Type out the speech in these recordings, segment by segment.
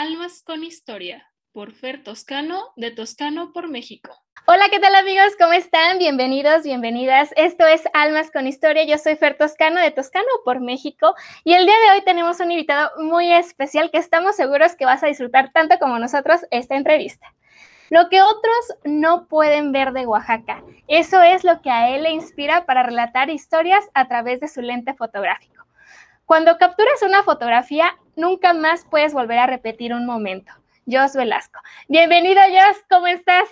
Almas con Historia por Fer Toscano, de Toscano por México. Hola, ¿qué tal amigos? ¿Cómo están? Bienvenidos, bienvenidas. Esto es Almas con Historia. Yo soy Fer Toscano, de Toscano por México. Y el día de hoy tenemos un invitado muy especial que estamos seguros que vas a disfrutar tanto como nosotros esta entrevista. Lo que otros no pueden ver de Oaxaca. Eso es lo que a él le inspira para relatar historias a través de su lente fotográfico. Cuando capturas una fotografía, nunca más puedes volver a repetir un momento. Jos Velasco. Bienvenido, Jos, ¿cómo estás?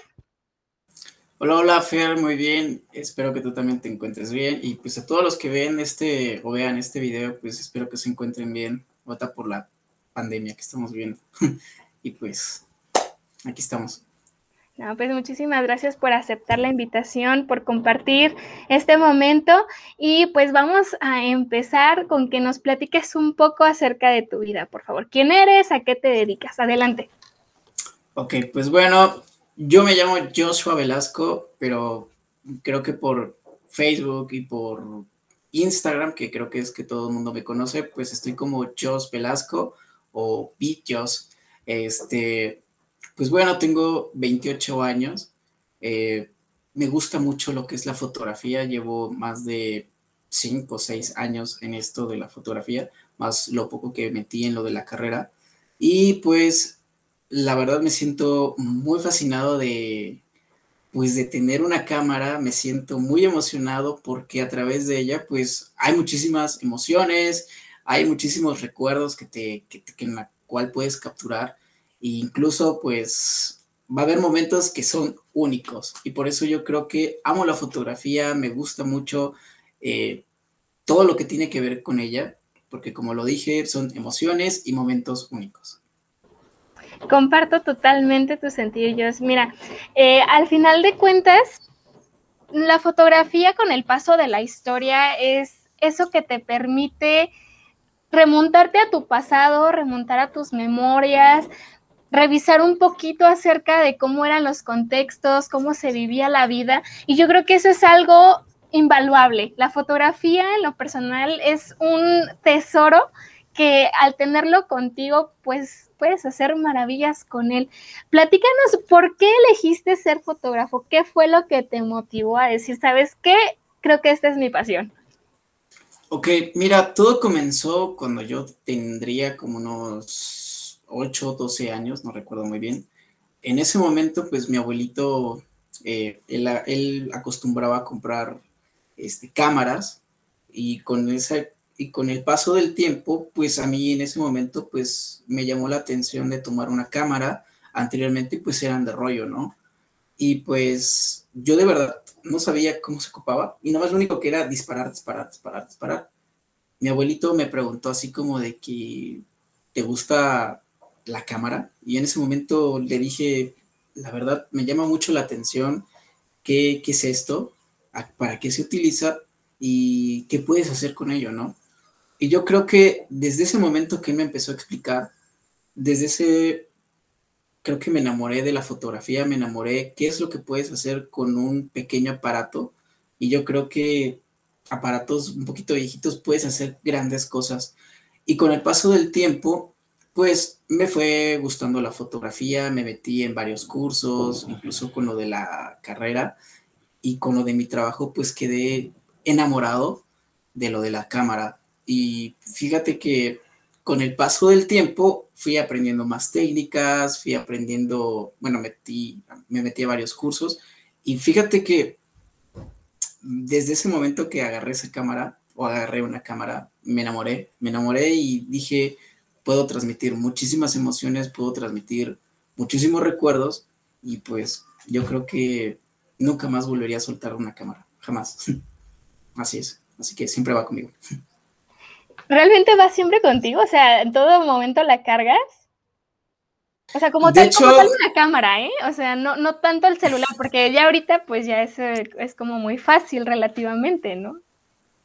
Hola, hola, Fer, muy bien. Espero que tú también te encuentres bien. Y pues a todos los que ven este o vean este video, pues espero que se encuentren bien. Vota por la pandemia que estamos viendo. y pues aquí estamos. No, pues muchísimas gracias por aceptar la invitación, por compartir este momento y pues vamos a empezar con que nos platiques un poco acerca de tu vida, por favor. ¿Quién eres? ¿A qué te dedicas? Adelante. Ok, pues bueno, yo me llamo Joshua Velasco, pero creo que por Facebook y por Instagram, que creo que es que todo el mundo me conoce, pues estoy como Jos Velasco o Beat Jos. Este, pues bueno, tengo 28 años. Eh, me gusta mucho lo que es la fotografía. Llevo más de 5 o 6 años en esto de la fotografía, más lo poco que metí en lo de la carrera. Y pues la verdad me siento muy fascinado de, pues de tener una cámara, me siento muy emocionado porque a través de ella pues hay muchísimas emociones, hay muchísimos recuerdos que te, que, que en la cual puedes capturar incluso pues va a haber momentos que son únicos y por eso yo creo que amo la fotografía, me gusta mucho eh, todo lo que tiene que ver con ella, porque como lo dije, son emociones y momentos únicos. Comparto totalmente tus sentidos. Mira, eh, al final de cuentas, la fotografía con el paso de la historia es eso que te permite remontarte a tu pasado, remontar a tus memorias, revisar un poquito acerca de cómo eran los contextos, cómo se vivía la vida. Y yo creo que eso es algo invaluable. La fotografía en lo personal es un tesoro que al tenerlo contigo, pues puedes hacer maravillas con él. Platícanos, ¿por qué elegiste ser fotógrafo? ¿Qué fue lo que te motivó a decir, sabes qué? Creo que esta es mi pasión. Ok, mira, todo comenzó cuando yo tendría como unos 8 o 12 años, no recuerdo muy bien. En ese momento, pues mi abuelito, eh, él, acostumbraba a comprar este, cámaras y con, esa, y con el paso del tiempo, pues a mí en ese momento, pues me llamó la atención de tomar una cámara. Anteriormente, pues eran de rollo, ¿no? Y pues yo de verdad no sabía cómo se ocupaba y nada más lo único que era disparar, disparar, disparar, disparar. Mi abuelito me preguntó así como de que te gusta la cámara y en ese momento le dije, la verdad, me llama mucho la atención qué, es esto, para qué se utiliza y qué puedes hacer con ello, ¿no? Y yo creo que desde ese momento que él me empezó a explicar, desde ese, creo que me enamoré de la fotografía, me enamoré qué es lo que puedes hacer con un pequeño aparato y yo creo que aparatos un poquito viejitos puedes hacer grandes cosas. Y con el paso del tiempo pues me fue gustando la fotografía, me metí en varios cursos, incluso con lo de la carrera y con lo de mi trabajo, pues quedé enamorado de lo de la cámara. Y fíjate que con el paso del tiempo fui aprendiendo más técnicas, fui aprendiendo, bueno, metí, me metí a varios cursos y fíjate que desde ese momento que agarré esa cámara o agarré una cámara, me enamoré, me enamoré y dije, puedo transmitir muchísimas emociones, puedo transmitir muchísimos recuerdos y pues yo creo que nunca más volvería a soltar una cámara, jamás. Así es, así que siempre va conmigo. ¿Realmente va siempre contigo? O sea, ¿en todo momento la cargas? O sea, como, tal, como una cámara, ¿eh? O sea, no, no tanto el celular, porque ya ahorita pues ya es, es como muy fácil relativamente, ¿no?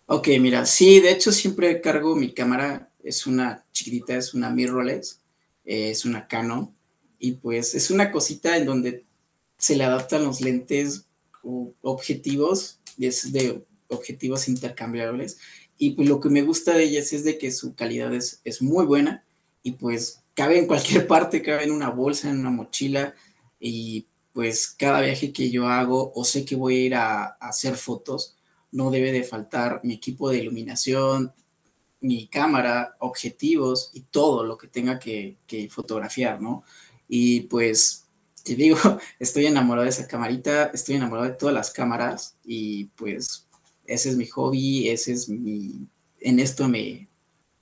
Ok, mira, sí, de hecho siempre cargo mi cámara es una chiquitita, es una mirrorless, eh, es una Canon, y pues es una cosita en donde se le adaptan los lentes o objetivos, es de objetivos intercambiables, y pues lo que me gusta de ellas es de que su calidad es, es muy buena, y pues cabe en cualquier parte, cabe en una bolsa, en una mochila y pues cada viaje que yo hago o sé que voy a ir a, hacer fotos, no debe de faltar mi equipo de iluminación, mi cámara, objetivos y todo lo que tenga que, que fotografiar, ¿no? Y pues te digo, estoy enamorado de esa camarita, estoy enamorado de todas las cámaras y pues ese es mi hobby, ese es mi, en esto me,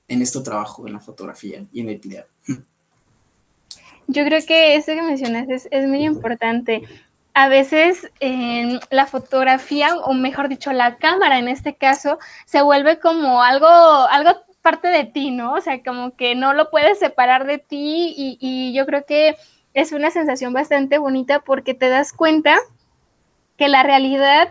en esto trabajo, en la fotografía y en el video. Yo creo que eso que mencionas es, muy importante. A veces la fotografía, o mejor dicho, la cámara en este caso, se vuelve como algo, algo parte de ti, ¿no? O sea, como que no lo puedes separar de ti y, y yo creo que es una sensación bastante bonita porque te das cuenta que la realidad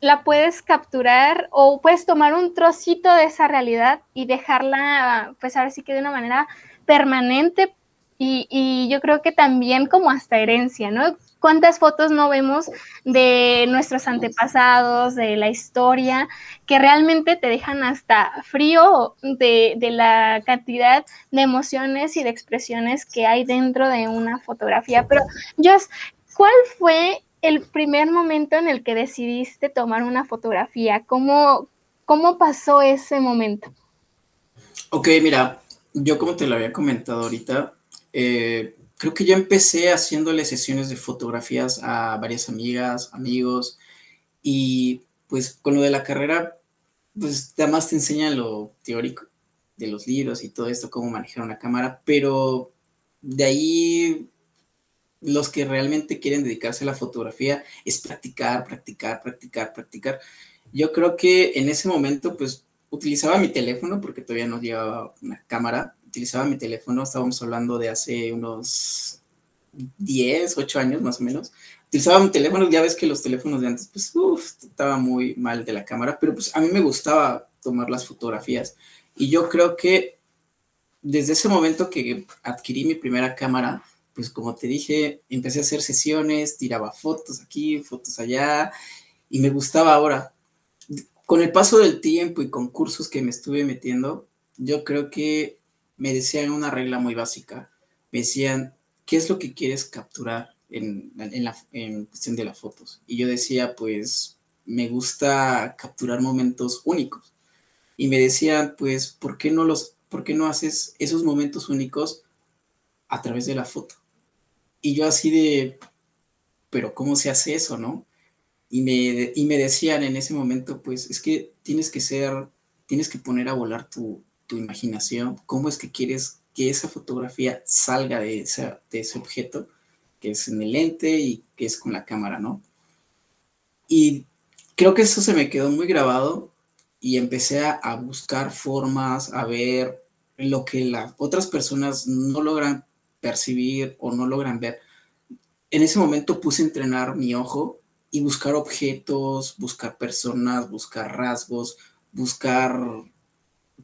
la puedes capturar o puedes tomar un trocito de esa realidad y dejarla, pues ahora sí que de una manera permanente y, yo creo que también como hasta herencia, ¿no? ¿Cuántas fotos no vemos de nuestros antepasados, de la historia, que realmente te dejan hasta frío de, la cantidad de emociones y de expresiones que hay dentro de una fotografía? Pero, Jos, ¿cuál fue el primer momento en el que decidiste tomar una fotografía? ¿Cómo, cómo pasó ese momento? Ok, mira, yo como te lo había comentado ahorita, eh, creo que yo empecé haciéndole sesiones de fotografías a varias amigas, amigos, y pues con lo de la carrera, pues además te enseñan lo teórico de los libros y todo esto, cómo manejar una cámara, pero de ahí los que realmente quieren dedicarse a la fotografía es practicar, practicar, practicar, practicar. Yo creo que en ese momento pues utilizaba mi teléfono porque todavía no llevaba una cámara, utilizaba mi teléfono, estábamos hablando de hace unos 10, 8 años más o menos. Utilizaba mi teléfono, ya ves que los teléfonos de antes pues uf, estaba muy mal de la cámara, pero pues a mí me gustaba tomar las fotografías y yo creo que desde ese momento que adquirí mi primera cámara, pues como te dije, empecé a hacer sesiones, tiraba fotos aquí, fotos allá, y me gustaba ahora. Con el paso del tiempo y con cursos que me estuve metiendo, yo creo que me decían una regla muy básica. Me decían, ¿qué es lo que quieres capturar en, la en cuestión de las fotos? Y yo decía, pues me gusta capturar momentos únicos. Y me decían, pues, ¿por qué no los, por qué no haces esos momentos únicos a través de la foto? Y yo así de, pero ¿cómo se hace eso, no? Y me, y me decían en ese momento, pues es que tienes que ser, tienes que poner a volar tu, tu imaginación, cómo es que quieres que esa fotografía salga de, ese objeto, que es en el lente y que es con la cámara, ¿no? Y creo que eso se me quedó muy grabado y empecé a, a buscar formas, a ver lo que las otras personas no logran percibir o no logran ver. En ese momento puse a entrenar mi ojo y buscar objetos, buscar personas, buscar rasgos, buscar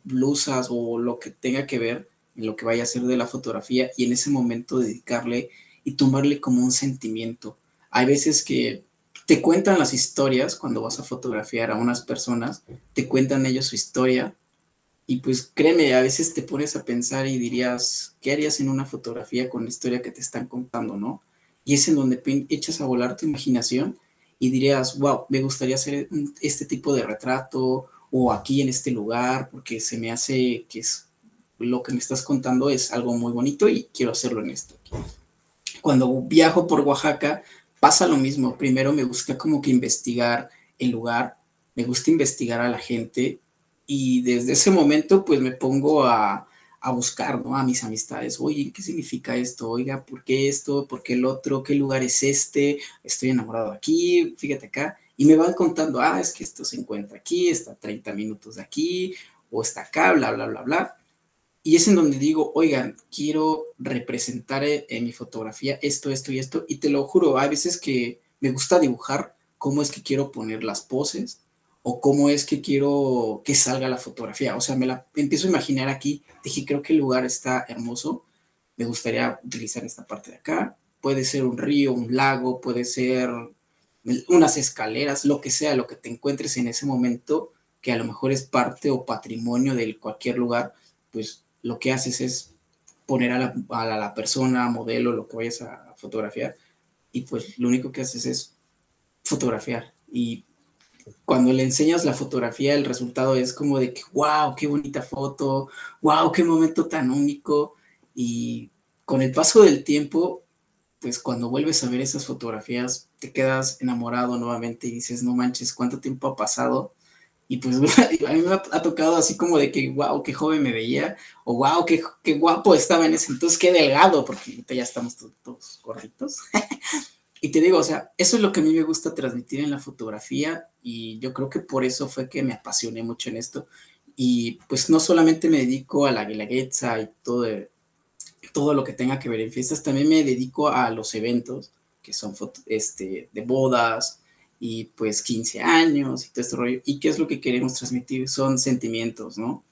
blusas o lo que tenga que ver en lo que vaya a ser de la fotografía y en ese momento dedicarle y tomarle como un sentimiento. Hay veces que te cuentan las historias cuando vas a fotografiar a unas personas, te cuentan ellos su historia y pues créeme, a veces te pones a pensar y dirías, ¿qué harías en una fotografía con la historia que te están contando, no? Y es en donde echas a volar tu imaginación y dirías, wow, me gustaría hacer este tipo de retrato o aquí en este lugar, porque se me hace que es lo que me estás contando es algo muy bonito y quiero hacerlo en esto. Cuando viajo por Oaxaca, pasa lo mismo. Primero me gusta como que investigar el lugar, me gusta investigar a la gente y desde ese momento pues me pongo a, buscar, ¿no? A mis amistades, oye, ¿qué significa esto? Oiga, ¿por qué esto? ¿Por qué el otro? ¿Qué lugar es este? Estoy enamorado aquí, fíjate acá. Y me van contando, ah, es que esto se encuentra aquí, está a 30 minutos de aquí, o está acá, bla, bla, bla, bla. Y es en donde digo, oigan, quiero representar en mi fotografía esto, esto y esto. Y te lo juro, hay veces que me gusta dibujar cómo es que quiero poner las poses, o cómo es que quiero que salga la fotografía. O sea, me la empiezo a imaginar aquí, dije, creo que el lugar está hermoso, me gustaría utilizar esta parte de acá. Puede ser un río, un lago, puede ser unas escaleras, lo que sea, lo que te encuentres en ese momento, que a lo mejor es parte o patrimonio de cualquier lugar, pues lo que haces es poner a la, a la, persona, modelo, lo que vayas a fotografiar, y pues lo único que haces es fotografiar. Y cuando le enseñas la fotografía, el resultado es como de que, wow, qué bonita foto, wow, qué momento tan único. Y con el paso del tiempo, pues cuando vuelves a ver esas fotografías, te quedas enamorado nuevamente y dices, no manches, ¿cuánto tiempo ha pasado? Y pues a mí me ha, tocado así como de que, wow, qué joven me veía, o wow, qué, qué guapo estaba en ese entonces, qué delgado, porque ya estamos todos, todos gorditos. Y te digo, o sea, eso es lo que a mí me gusta transmitir en la fotografía y yo creo que por eso fue que me apasioné mucho en esto. Y pues no solamente me dedico a la guelaguetza y todo, todo lo que tenga que ver en fiestas, también me dedico a los eventos que son este, de bodas y pues 15 años y todo este rollo. ¿Y qué es lo que queremos transmitir? Son sentimientos, ¿no?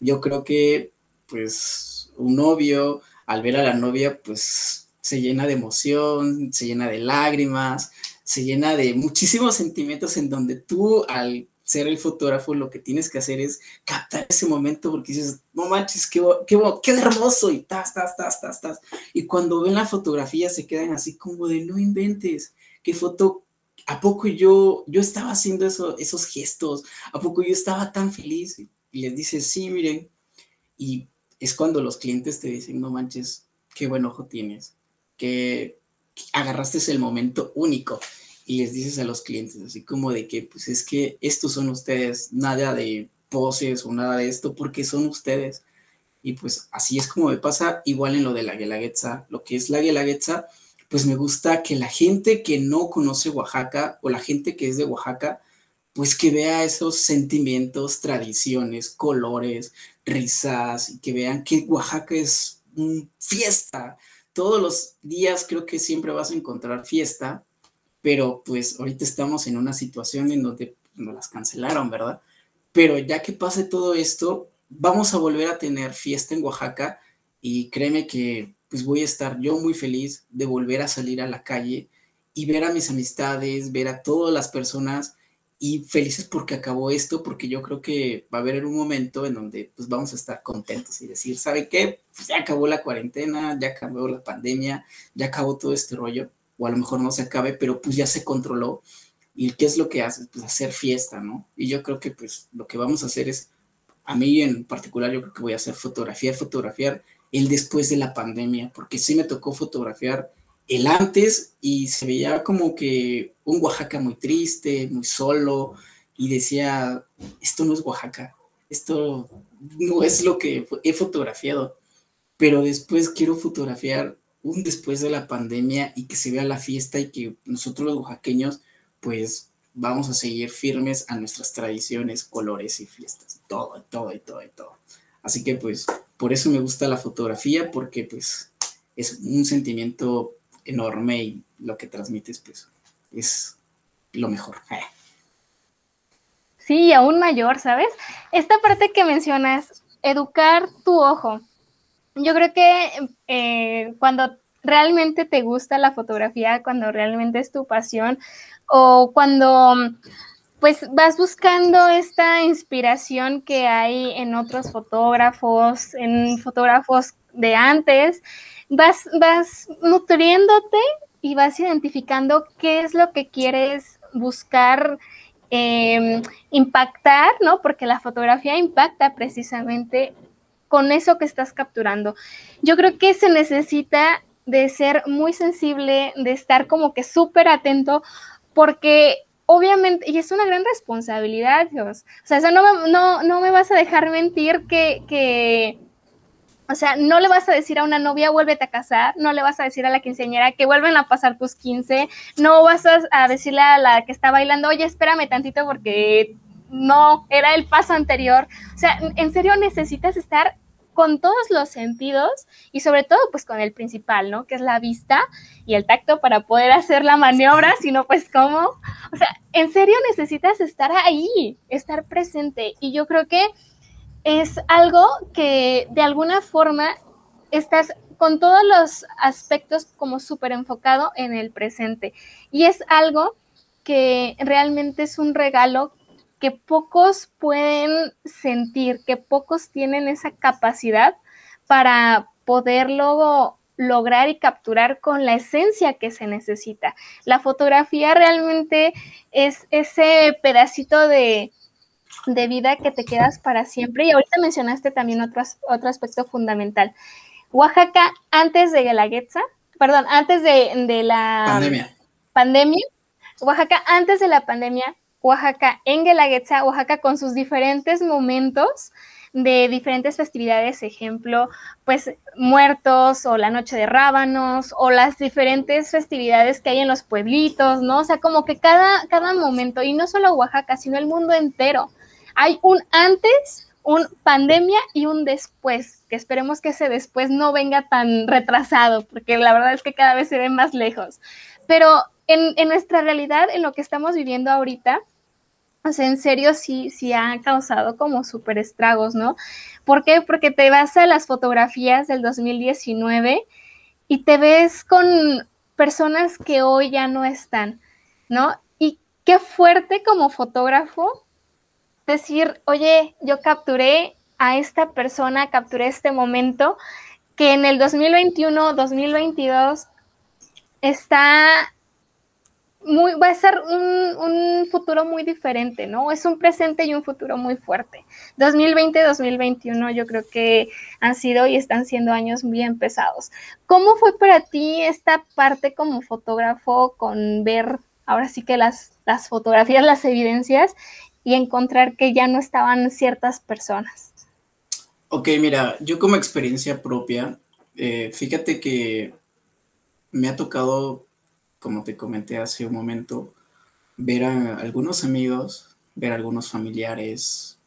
Yo creo que pues un novio al ver a la novia pues se llena de emoción, se llena de lágrimas, se llena de muchísimos sentimientos en donde tú al ser el fotógrafo lo que tienes que hacer es captar ese momento porque dices, no manches, qué, qué, qué hermoso y tas, tas, tas, tas, tas. Y cuando ven la fotografía se quedan así como de no inventes, qué foto, ¿a poco yo, yo estaba haciendo eso, esos gestos? ¿A poco yo estaba tan feliz? Y les dices, sí, miren. Y es cuando los clientes te dicen, no manches, qué buen ojo tienes que agarraste el momento único y les dices a los clientes, así como de que, pues es que estos son ustedes, nada de poses o nada de esto, porque son ustedes. Y pues así es como me pasa igual en lo de la Guelaguetza. Lo que es la Guelaguetza, pues me gusta que la gente que no conoce Oaxaca o la gente que es de Oaxaca, pues que vea esos sentimientos, tradiciones, colores, risas y que vean que Oaxaca es un fiesta, todos los días creo que siempre vas a encontrar fiesta, pero pues ahorita estamos en una situación en donde nos las cancelaron, ¿verdad? Pero ya que pase todo esto, vamos a volver a tener fiesta en Oaxaca y créeme que pues voy a estar yo muy feliz de volver a salir a la calle y ver a mis amistades, ver a todas las personas y felices porque acabó esto, porque yo creo que va a haber un momento en donde pues vamos a estar contentos y decir, ¿sabe qué? Pues ya acabó la cuarentena, ya acabó la pandemia, ya acabó todo este rollo, o a lo mejor no se acabe, pero pues ya se controló. ¿Y qué es lo que hace? Pues hacer fiesta, ¿no? Y yo creo que pues lo que vamos a hacer es, a mí en particular, yo creo que voy a hacer fotografiar, fotografiar el después de la pandemia, porque sí me tocó fotografiar el antes y se veía como que un Oaxaca muy triste, muy solo, y decía, esto no es Oaxaca, esto no es lo que he fotografiado, pero después quiero fotografiar un después de la pandemia y que se vea la fiesta y que nosotros los oaxaqueños pues vamos a seguir firmes a nuestras tradiciones, colores y fiestas, todo, todo y todo y todo. Así que pues por eso me gusta la fotografía porque pues es un sentimiento enorme y lo que transmites pues es lo mejor. Sí, aún mayor, ¿sabes? Esta parte que mencionas, educar tu ojo. Yo creo que eh, cuando realmente te gusta la fotografía, cuando realmente es tu pasión o cuando pues vas buscando esta inspiración que hay en otros fotógrafos, en fotógrafos de antes, vas, vas nutriéndote y vas identificando qué es lo que quieres buscar em, impactar, ¿no? Porque la fotografía impacta precisamente con eso que estás capturando. Yo creo que se necesita de ser muy sensible, de estar como que súper atento, porque obviamente, y es una gran responsabilidad, Dios. O sea, no, no, no me vas a dejar mentir que, que o sea, no le vas a decir a una novia, vuélvete a casar, no le vas a decir a la quinceañera que vuelven a pasar tus 15, no vas a, decirle a la que está bailando, oye, espérame tantito porque no, era el paso anterior. O sea, en serio necesitas estar con todos los sentidos y sobre todo pues con el principal, ¿no? Que es la vista y el tacto para poder hacer la maniobra, si no pues cómo. O sea, en serio necesitas estar ahí, estar presente y yo creo que es algo que de alguna forma estás con todos los aspectos como súper enfocado en el presente. Y es algo que realmente es un regalo que pocos pueden sentir, que pocos tienen esa capacidad para poderlo lograr y capturar con la esencia que se necesita. La fotografía realmente es ese pedacito de, vida que te quedas para siempre. Y ahorita mencionaste también otro, otro aspecto fundamental. Oaxaca, antes de Guelaguetza, perdón, antes de, la pandemia. pandemia, Oaxaca, antes de la pandemia, Oaxaca en Guelaguetza, Oaxaca con sus diferentes momentos de diferentes festividades, ejemplo, pues muertos o la noche de rábanos o las diferentes festividades que hay en los pueblitos, ¿no? O sea, como que cada, cada momento, y no solo Oaxaca, sino el mundo entero, hay un antes, un pandemia y un después, que esperemos que ese después no venga tan retrasado, porque la verdad es que cada vez se ve más lejos. Pero en, en nuestra realidad, en lo que estamos viviendo ahorita, o sea, en serio sí, sí ha causado como súper estragos, ¿no? ¿Por qué? Porque te vas a las fotografías del 2019 y te ves con personas que hoy ya no están, ¿no? Y qué fuerte como fotógrafo decir, oye, yo capturé a esta persona, capturé este momento que en el 2021, 2022 está muy, va a ser un, futuro muy diferente, ¿no? Es un presente y un futuro muy fuerte. 2020-2021 yo creo que han sido y están siendo años bien pesados. ¿Cómo fue para ti esta parte como fotógrafo con ver ahora sí que las, las fotografías, las evidencias y encontrar que ya no estaban ciertas personas? Ok, mira, yo como experiencia propia, eh, fíjate que me ha tocado como te comenté hace un momento, ver a algunos amigos, ver a algunos familiares,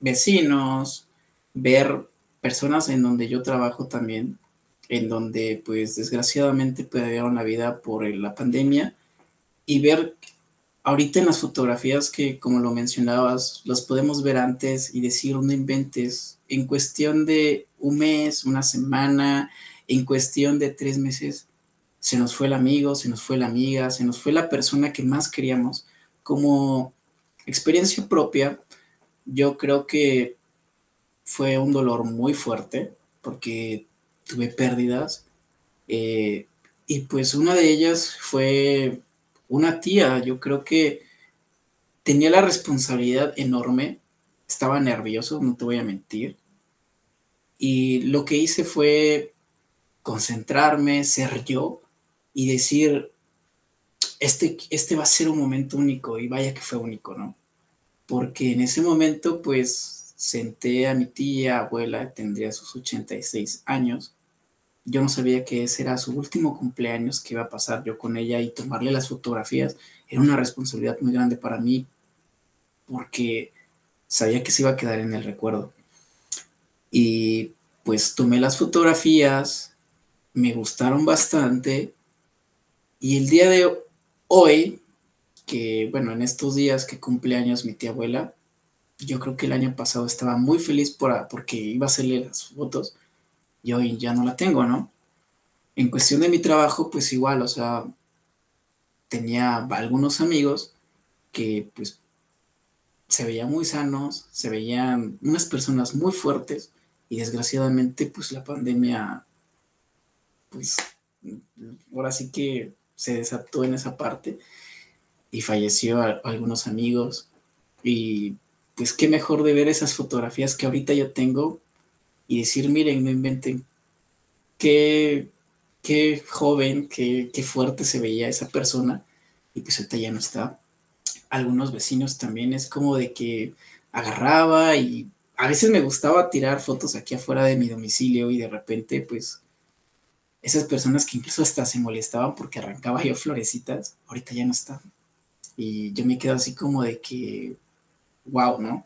vecinos, ver personas en donde yo trabajo también, en donde pues desgraciadamente perdieron la vida por la pandemia y ver ahorita en las fotografías que como lo mencionabas, las podemos ver antes y decir no inventes, en cuestión de un mes, una semana, en cuestión de tres meses, se nos fue el amigo, se nos fue la amiga, se nos fue la persona que más queríamos. Como experiencia propia, yo creo que fue un dolor muy fuerte porque tuve pérdidas. Eh, y pues una de ellas fue una tía, yo creo que tenía la responsabilidad enorme, estaba nervioso, no te voy a mentir. Y lo que hice fue concentrarme, ser yo, y decir, este, este va a ser un momento único y vaya que fue único, ¿no? Porque en ese momento, pues, senté a mi tía, abuela, tendría sus 86 años. Yo no sabía que ese era su último cumpleaños que iba a pasar yo con ella y tomarle las fotografías. Era una responsabilidad muy grande para mí porque sabía que se iba a quedar en el recuerdo. Y pues tomé las fotografías, me gustaron bastante y el día de hoy, que bueno, en estos días que cumple años mi tía abuela, yo creo que el año pasado estaba muy feliz por, porque iba a hacerle las fotos y hoy ya no la tengo, ¿no? En cuestión de mi trabajo, pues igual, o sea, tenía algunos amigos que pues se veían muy sanos, se veían unas personas muy fuertes y desgraciadamente pues la pandemia, pues ahora sí que se desató en esa parte y falleció algunos amigos. Y pues qué mejor de ver esas fotografías que ahorita yo tengo y decir, miren, no inventen qué, qué joven, qué, qué fuerte se veía esa persona y pues ahorita ya no está. Algunos vecinos también es como de que agarraba y a veces me gustaba tirar fotos aquí afuera de mi domicilio y de repente pues esas personas que incluso hasta se molestaban porque arrancaba yo florecitas, ahorita ya no están. Y yo me quedo así como de que, wow, ¿no?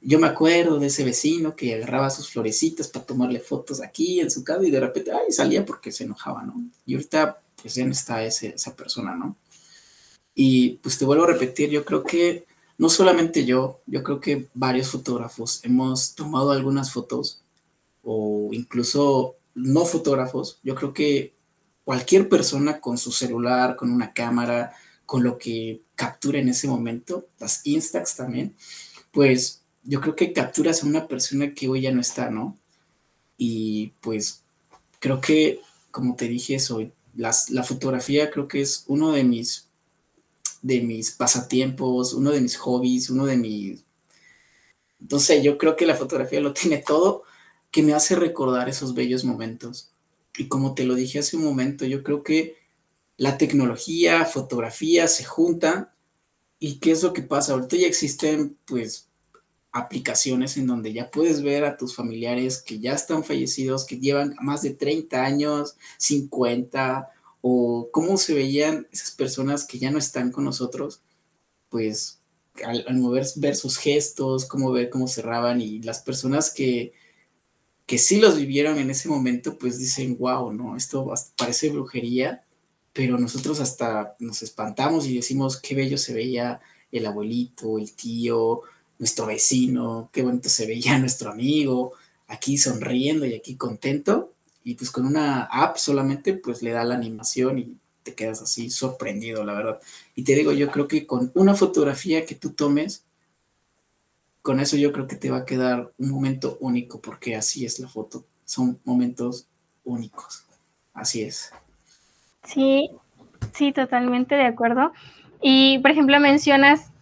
Yo me acuerdo de ese vecino que agarraba sus florecitas para tomarle fotos aquí en su casa y de repente, ay, salía porque se enojaba, ¿no? Y ahorita, pues ya no está esa persona, ¿no? Y pues te vuelvo a repetir, yo creo que no solamente yo, yo creo que varios fotógrafos hemos tomado algunas fotos o incluso no fotógrafos, yo creo que cualquier persona con su celular, con una cámara, con lo que captura en ese momento, las Instax también, pues yo creo que capturas a una persona que hoy ya no está, ¿no? Y pues creo que, como te dije, soy, la fotografía creo que es uno de mis, de mis pasatiempos, uno de mis hobbies, uno de mis... No sé, yo creo que la fotografía lo tiene todo que me hace recordar esos bellos momentos. Y como te lo dije hace un momento, yo creo que la tecnología, fotografía se juntan y qué es lo que pasa. Ahorita ya existen pues aplicaciones en donde ya puedes ver a tus familiares que ya están fallecidos, que llevan más de 30 años, 50, o cómo se veían esas personas que ya no están con nosotros, pues al, mover, ver sus gestos, cómo ver cómo cerraban y las personas que, que sí los vivieron en ese momento, pues dicen, wow, no, esto parece brujería, pero nosotros hasta nos espantamos y decimos qué bello se veía el abuelito, el tío, nuestro vecino, qué bonito se veía nuestro amigo, aquí sonriendo y aquí contento. Y pues con una app solamente pues le da la animación y te quedas así sorprendido, la verdad. Y te digo, yo creo que con una fotografía que tú tomes, con eso yo creo que te va a quedar un momento único, porque así es la foto. Son momentos únicos. Así es. Sí, sí, totalmente de acuerdo. Y, por ejemplo, mencionas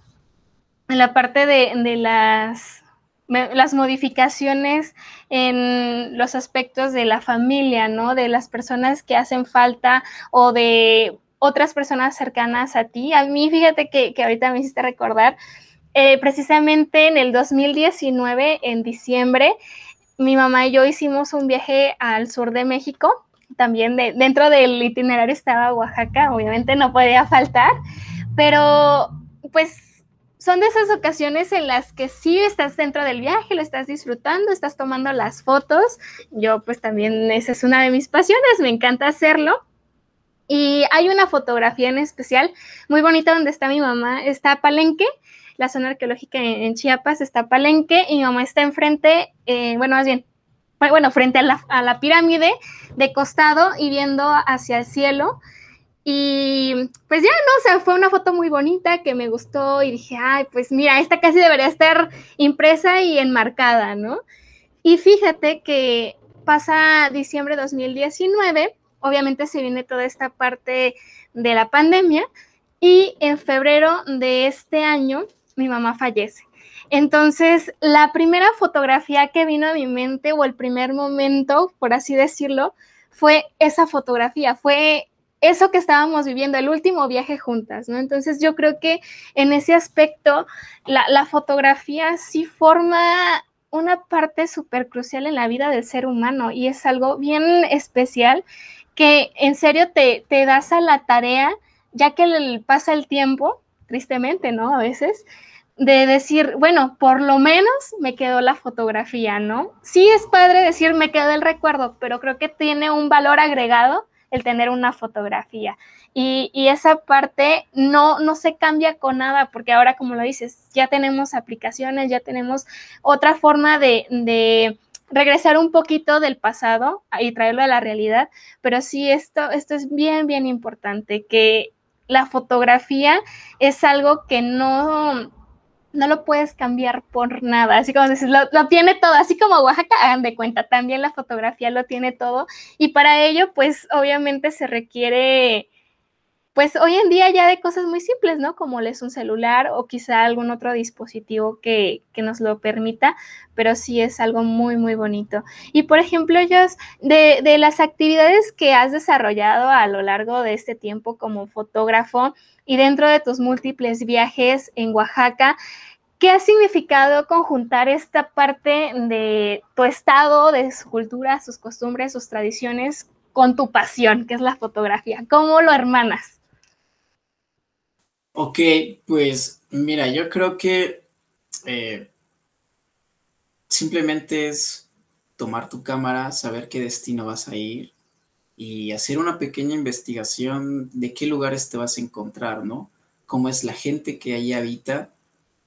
en la parte de, las, las modificaciones en los aspectos de la familia, ¿no? De las personas que hacen falta o de otras personas cercanas a ti. A mí, fíjate que, ahorita me hiciste recordar, eh, precisamente en el 2019, en diciembre, mi mamá y yo hicimos un viaje al sur de México. También dentro del itinerario estaba Oaxaca, obviamente no podía faltar, pero pues son de esas ocasiones en las que sí estás dentro del viaje, lo estás disfrutando, estás tomando las fotos. Yo pues también esa es una de mis pasiones, me encanta hacerlo. Y hay una fotografía en especial muy bonita donde está mi mamá, está Palenque, la zona arqueológica en, Chiapas está Palenque y mi mamá está enfrente, eh, bueno, más bien, bueno, frente a la, a la pirámide de costado y viendo hacia el cielo. Y pues ya, ¿no? O sea, fue una foto muy bonita que me gustó y dije, ay, pues mira, esta casi debería estar impresa y enmarcada, ¿no? Y fíjate que pasa diciembre de 2019, obviamente se viene toda esta parte de la pandemia y en febrero de este año mi mamá fallece. Entonces, la primera fotografía que vino a mi mente o el primer momento, por así decirlo, fue esa fotografía, fue eso que estábamos viviendo, el último viaje juntas, ¿no? Entonces yo creo que en ese aspecto la, fotografía sí forma una parte súper crucial en la vida del ser humano y es algo bien especial que en serio te, te das a la tarea, ya que pasa el tiempo, tristemente, ¿no? A veces, de decir, bueno, por lo menos me quedó la fotografía, ¿no? Sí es padre decir me quedó el recuerdo, pero creo que tiene un valor agregado el tener una fotografía. Y, esa parte no, no se cambia con nada, porque ahora, como lo dices, ya tenemos aplicaciones, ya tenemos otra forma de, regresar un poquito del pasado y traerlo a la realidad, pero sí esto, esto es bien, bien importante, que la fotografía es algo que no, no lo puedes cambiar por nada. Así como dices, lo, tiene todo, así como Oaxaca, hagan de cuenta, también la fotografía lo tiene todo. Y para ello, pues obviamente se requiere, pues hoy en día ya de cosas muy simples, ¿no? Como es un celular o quizá algún otro dispositivo que, que, nos lo permita, pero sí es algo muy, muy bonito. Y por ejemplo, Jos, de, de las actividades que has desarrollado a lo largo de este tiempo como fotógrafo, y dentro de tus múltiples viajes en Oaxaca, ¿qué ha significado conjuntar esta parte de tu estado, de su cultura, sus costumbres, sus tradiciones, con tu pasión, que es la fotografía? ¿Cómo lo hermanas? Ok, pues mira, yo creo que eh, simplemente es tomar tu cámara, saber qué destino vas a ir, y hacer una pequeña investigación de qué lugares te vas a encontrar, ¿no? Cómo es la gente que ahí habita,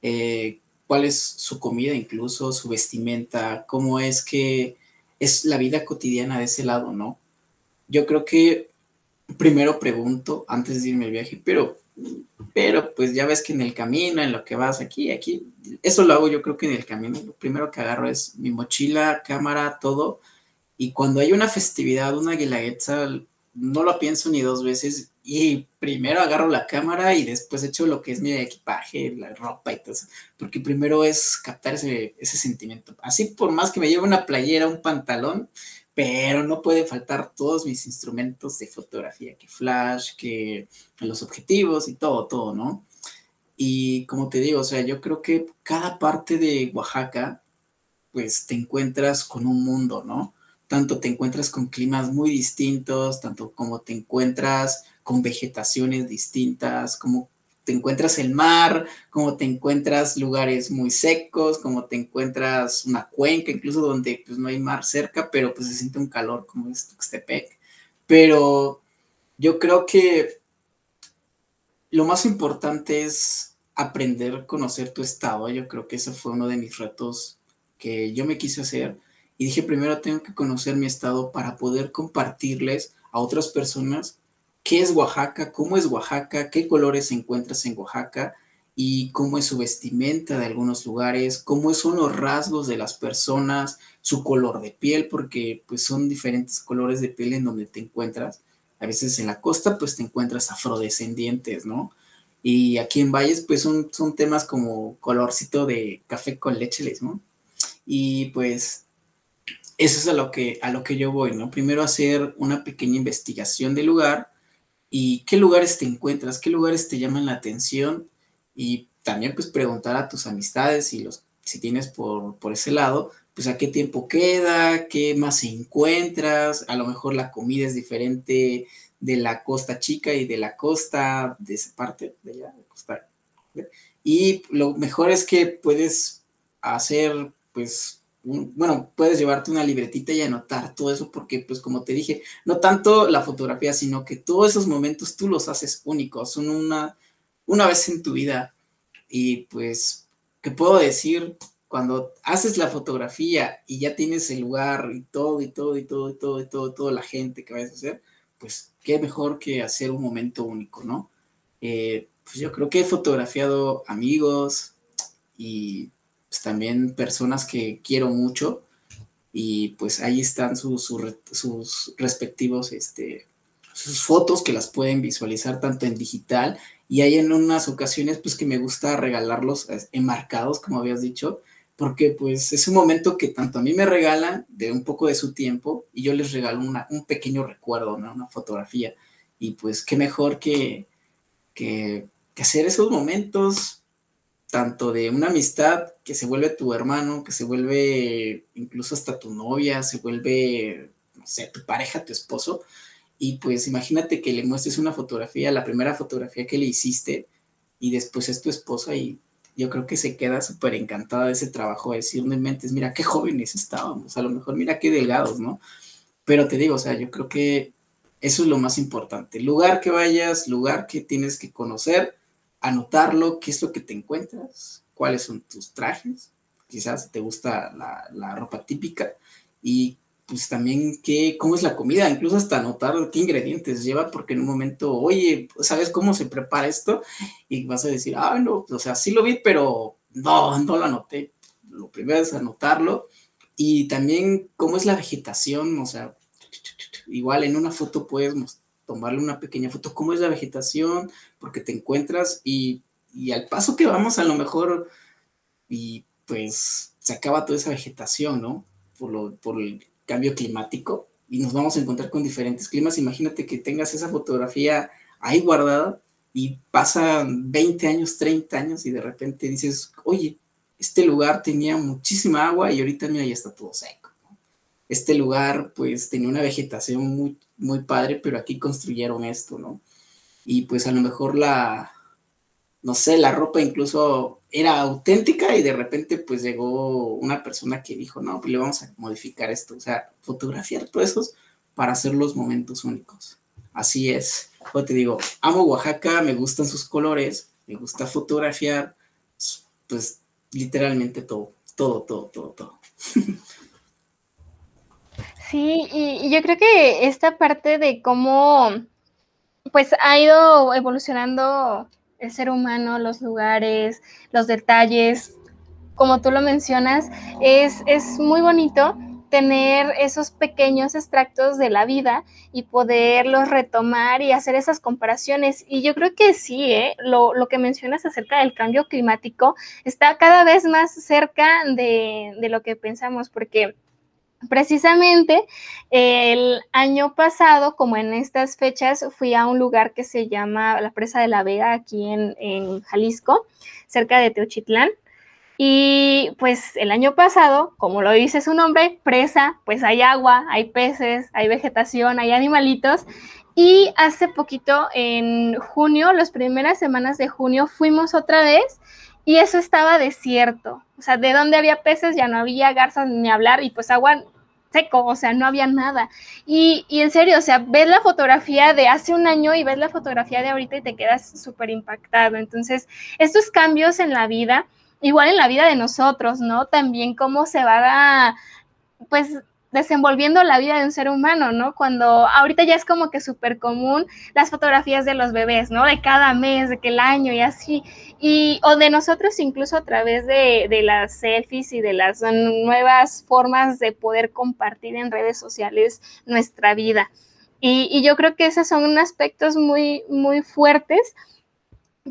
eh, cuál es su comida incluso, su vestimenta, cómo es que es la vida cotidiana de ese lado, ¿no? Yo creo que primero pregunto antes de irme al viaje, pero, pero pues ya ves que en el camino, en lo que vas aquí, aquí, eso lo hago yo creo que en el camino, lo primero que agarro es mi mochila, cámara, todo, Y cuando hay una festividad, una guelaguetza, no lo pienso ni dos veces. Y primero agarro la cámara y después echo lo que es mi equipaje, la ropa y todo eso, porque primero es captar ese, ese sentimiento. Así por más que me lleve una playera, un pantalón, pero no puede faltar todos mis instrumentos de fotografía, que flash, que los objetivos y todo, todo, ¿no? Y como te digo, o sea, yo creo que cada parte de Oaxaca, pues te encuentras con un mundo, ¿no? Tanto te encuentras con climas muy distintos, tanto como te encuentras con vegetaciones distintas, como te encuentras el mar, como te encuentras lugares muy secos, como te encuentras una cuenca, incluso donde pues no hay mar cerca, pero pues se siente un calor como es Tuxtepec. Pero yo creo que lo más importante es aprender a conocer tu estado. Yo creo que ese fue uno de mis retos que yo me quise hacer. Y dije, primero tengo que conocer mi estado para poder compartirles a otras personas qué es Oaxaca, cómo es Oaxaca, qué colores encuentras en Oaxaca y cómo es su vestimenta de algunos lugares, cómo son los rasgos de las personas, su color de piel, porque pues son diferentes colores de piel en donde te encuentras. A veces en la costa pues te encuentras afrodescendientes, ¿no? Y aquí en Valles pues son, son temas como colorcito de café con leche, ¿no? Y pues eso es a lo que, a lo que yo voy, ¿no? Primero hacer una pequeña investigación del lugar, y qué lugares te encuentras, qué lugares te llaman la atención y también pues preguntar a tus amistades y los si tienes por, por ese lado, pues a qué tiempo queda, qué más encuentras, a lo mejor la comida es diferente de la costa chica y de la costa de esa parte de allá, de costa. Y lo mejor es que puedes hacer pues bueno, puedes llevarte una libretita y anotar todo eso porque, pues como te dije, no tanto la fotografía, sino que todos esos momentos tú los haces únicos, son una, una vez en tu vida. Y pues, ¿qué puedo decir? Cuando haces la fotografía y ya tienes el lugar y todo, y todo, y todo, y todo, y todo, toda la gente que vayas a hacer, pues qué mejor que hacer un momento único, ¿no? Eh, pues yo creo que he fotografiado amigos y pues, también personas que quiero mucho y pues ahí están sus, sus, respectivos, este, sus fotos que las pueden visualizar tanto en digital y hay en unas ocasiones pues que me gusta regalarlos enmarcados, como habías dicho, porque pues es un momento que tanto a mí me regalan de un poco de su tiempo y yo les regalo una, un pequeño recuerdo, ¿no? una fotografía. Y pues qué mejor que, que hacer esos momentos tanto de una amistad que se vuelve tu hermano, que se vuelve incluso hasta tu novia, se vuelve, no sé, tu pareja, tu esposo. Y pues imagínate que le muestres una fotografía, la primera fotografía que le hiciste, y después es tu esposa y yo creo que se queda súper encantada de ese trabajo, de decir, no mentes, mira qué jóvenes estábamos, a lo mejor mira qué delgados, ¿no? Pero te digo, o sea, yo creo que eso es lo más importante. Lugar que vayas, lugar que tienes que conocer, anotarlo, qué es lo que te encuentras, cuáles son tus trajes, quizás te gusta la, ropa típica y pues también qué, cómo es la comida, incluso hasta anotar qué ingredientes lleva, porque en un momento, oye, ¿sabes cómo se prepara esto? Y vas a decir, ah, no, o sea, sí lo vi, pero no, no lo anoté. Lo primero es anotarlo y también cómo es la vegetación, o sea, igual en una foto puedes tomarle una pequeña foto, cómo es la vegetación, porque te encuentras y, al paso que vamos a lo mejor, y pues se acaba toda esa vegetación, ¿no? Por, lo, por el cambio climático y nos vamos a encontrar con diferentes climas. Imagínate que tengas esa fotografía ahí guardada y pasan 20 años, 30 años y de repente dices, oye, este lugar tenía muchísima agua y ahorita mira, ya está todo seco. Este lugar pues tenía una vegetación muy, muy padre, pero aquí construyeron esto, ¿no? y pues a lo mejor la, no sé, la ropa incluso era auténtica y de repente pues llegó una persona que dijo, no, pues le vamos a modificar esto, o sea, fotografiar todos esos para hacer los momentos únicos. Así es. Yo te digo, amo Oaxaca, me gustan sus colores, me gusta fotografiar, pues literalmente todo, todo, todo, todo, todo. Sí, y, yo creo que esta parte de cómo pues ha ido evolucionando el ser humano, los lugares, los detalles, como tú lo mencionas, es, es muy bonito tener esos pequeños extractos de la vida y poderlos retomar y hacer esas comparaciones. Y yo creo que sí, ¿eh? lo, que mencionas acerca del cambio climático está cada vez más cerca de, de lo que pensamos, porque Precisamente el año pasado, como en estas fechas, fui a un lugar que se llama la Presa de la Vega, aquí en, Jalisco, cerca de Teochitlán. Y pues el año pasado, como lo dice su nombre, presa, pues hay agua, hay peces, hay vegetación, hay animalitos. Y hace poquito, en junio, las primeras semanas de junio, fuimos otra vez y eso estaba desierto. O sea, de donde había peces ya no había garzas ni hablar y pues agua seco, o sea, no había nada. Y, y en serio, o sea, ves la fotografía de hace un año y ves la fotografía de ahorita y te quedas súper impactado. Entonces, estos cambios en la vida igual en la vida de nosotros, ¿no? También cómo se va a, pues, desenvolviendo la vida de un ser humano, ¿no? Cuando ahorita ya es como que súper común las fotografías de los bebés, ¿no? De cada mes, de que el año y así, y o de nosotros incluso a través de, de las selfies y de las nuevas formas de poder compartir en redes sociales nuestra vida. Y, y yo creo que esos son aspectos muy, muy fuertes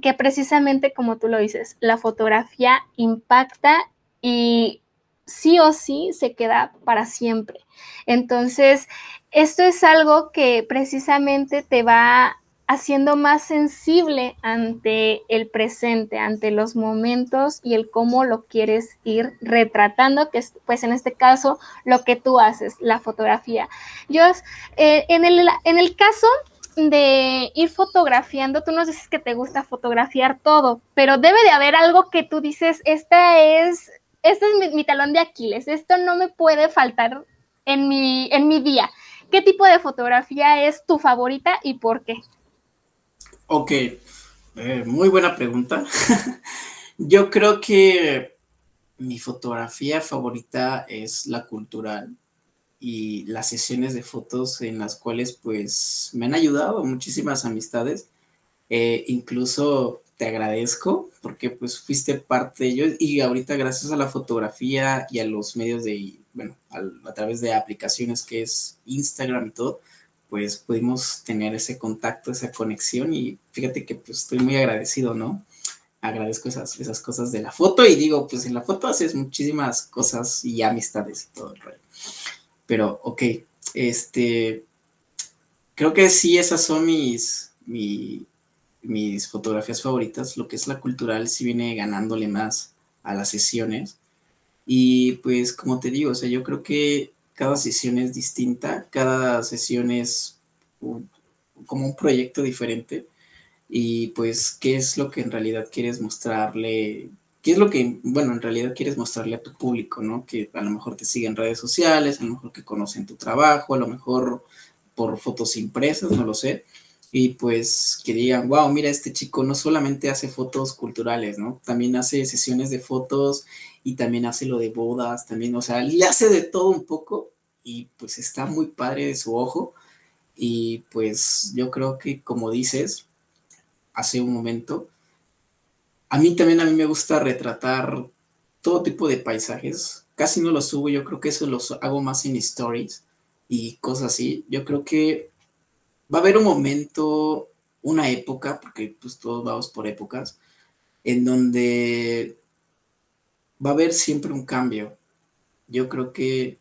que precisamente como tú lo dices, la fotografía impacta y sí o sí se queda para siempre. Entonces, esto es algo que precisamente te va haciendo más sensible ante el presente, ante los momentos y el cómo lo quieres ir retratando, que es, pues en este caso, lo que tú haces, la fotografía. Yo, eh, en, el, en el caso de ir fotografiando, tú nos dices que te gusta fotografiar todo, pero debe de haber algo que tú dices, esta es, este es mi, talón de Aquiles, esto no me puede faltar en mi, en mi día. ¿Qué tipo de fotografía es tu favorita y por qué? Ok, eh, muy buena pregunta. Yo creo que mi fotografía favorita es la cultural y las sesiones de fotos en las cuales pues me han ayudado muchísimas amistades. Eh, incluso te agradezco porque pues fuiste parte de ello y ahorita gracias a la fotografía y a los medios de, bueno, a, través de aplicaciones que es Instagram y todo, pues pudimos tener ese contacto, esa conexión y fíjate que pues estoy muy agradecido, ¿no? Agradezco esas, esas cosas de la foto y digo, pues en la foto haces muchísimas cosas y amistades y todo el rollo. Pero, ok, este, creo que sí, esas son mis, mis fotografías favoritas. Lo que es la cultural sí viene ganándole más a las sesiones. Y pues, como te digo, o sea, yo creo que cada sesión es distinta, cada sesión es como un proyecto diferente. Y pues, ¿qué es lo que en realidad quieres mostrarle ¿Qué es lo que, bueno, en realidad quieres mostrarle a tu público, ¿no? Que a lo mejor te siguen en redes sociales, a lo mejor que conocen tu trabajo, a lo mejor por fotos impresas, no lo sé. Y pues que digan, wow, mira, este chico no solamente hace fotos culturales, ¿no? También hace sesiones de fotos y también hace lo de bodas, también, o sea, le hace de todo un poco y pues está muy padre de su ojo. Y pues yo creo que, como dices, hace un momento, a mí también a mí me gusta retratar todo tipo de paisajes. Casi no los subo, yo creo que eso los hago más en stories y cosas así. Yo creo que va a haber un momento, una época, porque pues todos vamos por épocas, en donde va a haber siempre un cambio. Yo creo que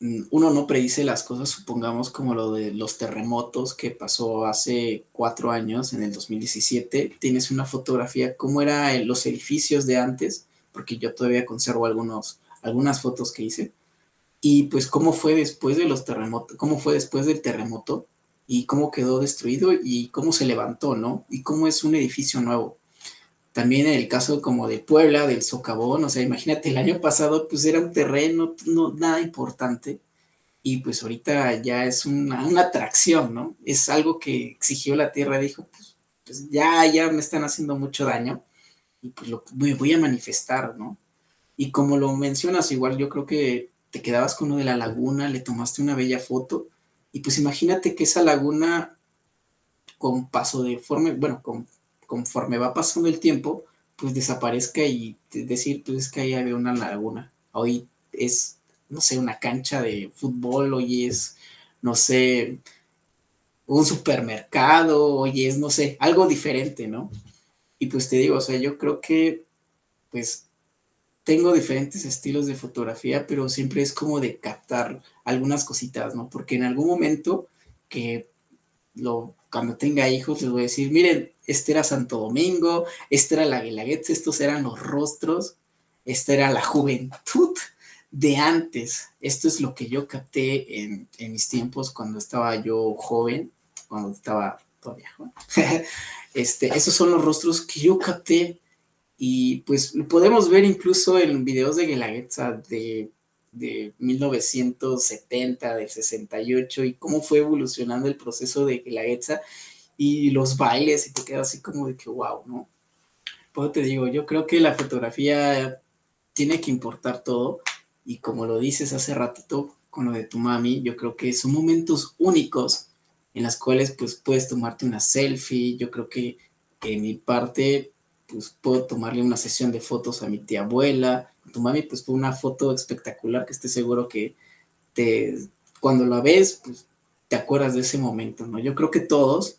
Mm, uno no predice las cosas, supongamos como lo de los terremotos que pasó hace cuatro años, en el 2017. Tienes una fotografía, cómo eran los edificios de antes, porque yo todavía conservo algunos, algunas fotos que hice. Y pues cómo fue después de los terremotos, cómo fue después del terremoto y cómo quedó destruido y cómo se levantó, ¿no? Y cómo es un edificio nuevo. También en el caso como de Puebla, del socavón, o sea, imagínate, el año pasado pues era un terreno, no, nada importante, y pues ahorita ya es una, atracción, ¿no? Es algo que exigió la tierra, dijo, pues, pues, ya, ya me están haciendo mucho daño, y pues lo, me voy a manifestar, ¿no? Y como lo mencionas, igual yo creo que te quedabas con uno de la laguna, le tomaste una bella foto, y pues imagínate que esa laguna con paso de forma, bueno, con conforme va pasando el tiempo, pues desaparezca y decir, pues es que ahí había una laguna. Hoy es no sé, una cancha de fútbol, hoy es, no sé, un supermercado, hoy es, no sé, algo diferente, ¿no? Y pues te digo, o sea, yo creo que, pues, tengo diferentes estilos de fotografía, pero siempre es como de captar algunas cositas, ¿no? Porque en algún momento que lo, cuando tenga hijos les voy a decir, miren, este era Santo Domingo, este era la Guelaguetza, estos eran los rostros, esta era la juventud de antes. Esto es lo que yo capté en, en mis tiempos cuando estaba yo joven, cuando estaba todavía joven. este, esos son los rostros que yo capté y pues lo podemos ver incluso en videos de Guelaguetza de, de 1970, del 68 y cómo fue evolucionando el proceso de Guelaguetza y los bailes y te quedas así como de que wow, ¿no? Pues te digo, yo creo que la fotografía tiene que importar todo y como lo dices hace ratito con lo de tu mami, yo creo que son momentos únicos en las cuales pues puedes tomarte una selfie, yo creo que en mi parte pues puedo tomarle una sesión de fotos a mi tía abuela, tu mami pues fue una foto espectacular que estoy seguro que te, cuando la ves pues te acuerdas de ese momento, ¿no? Yo creo que todos,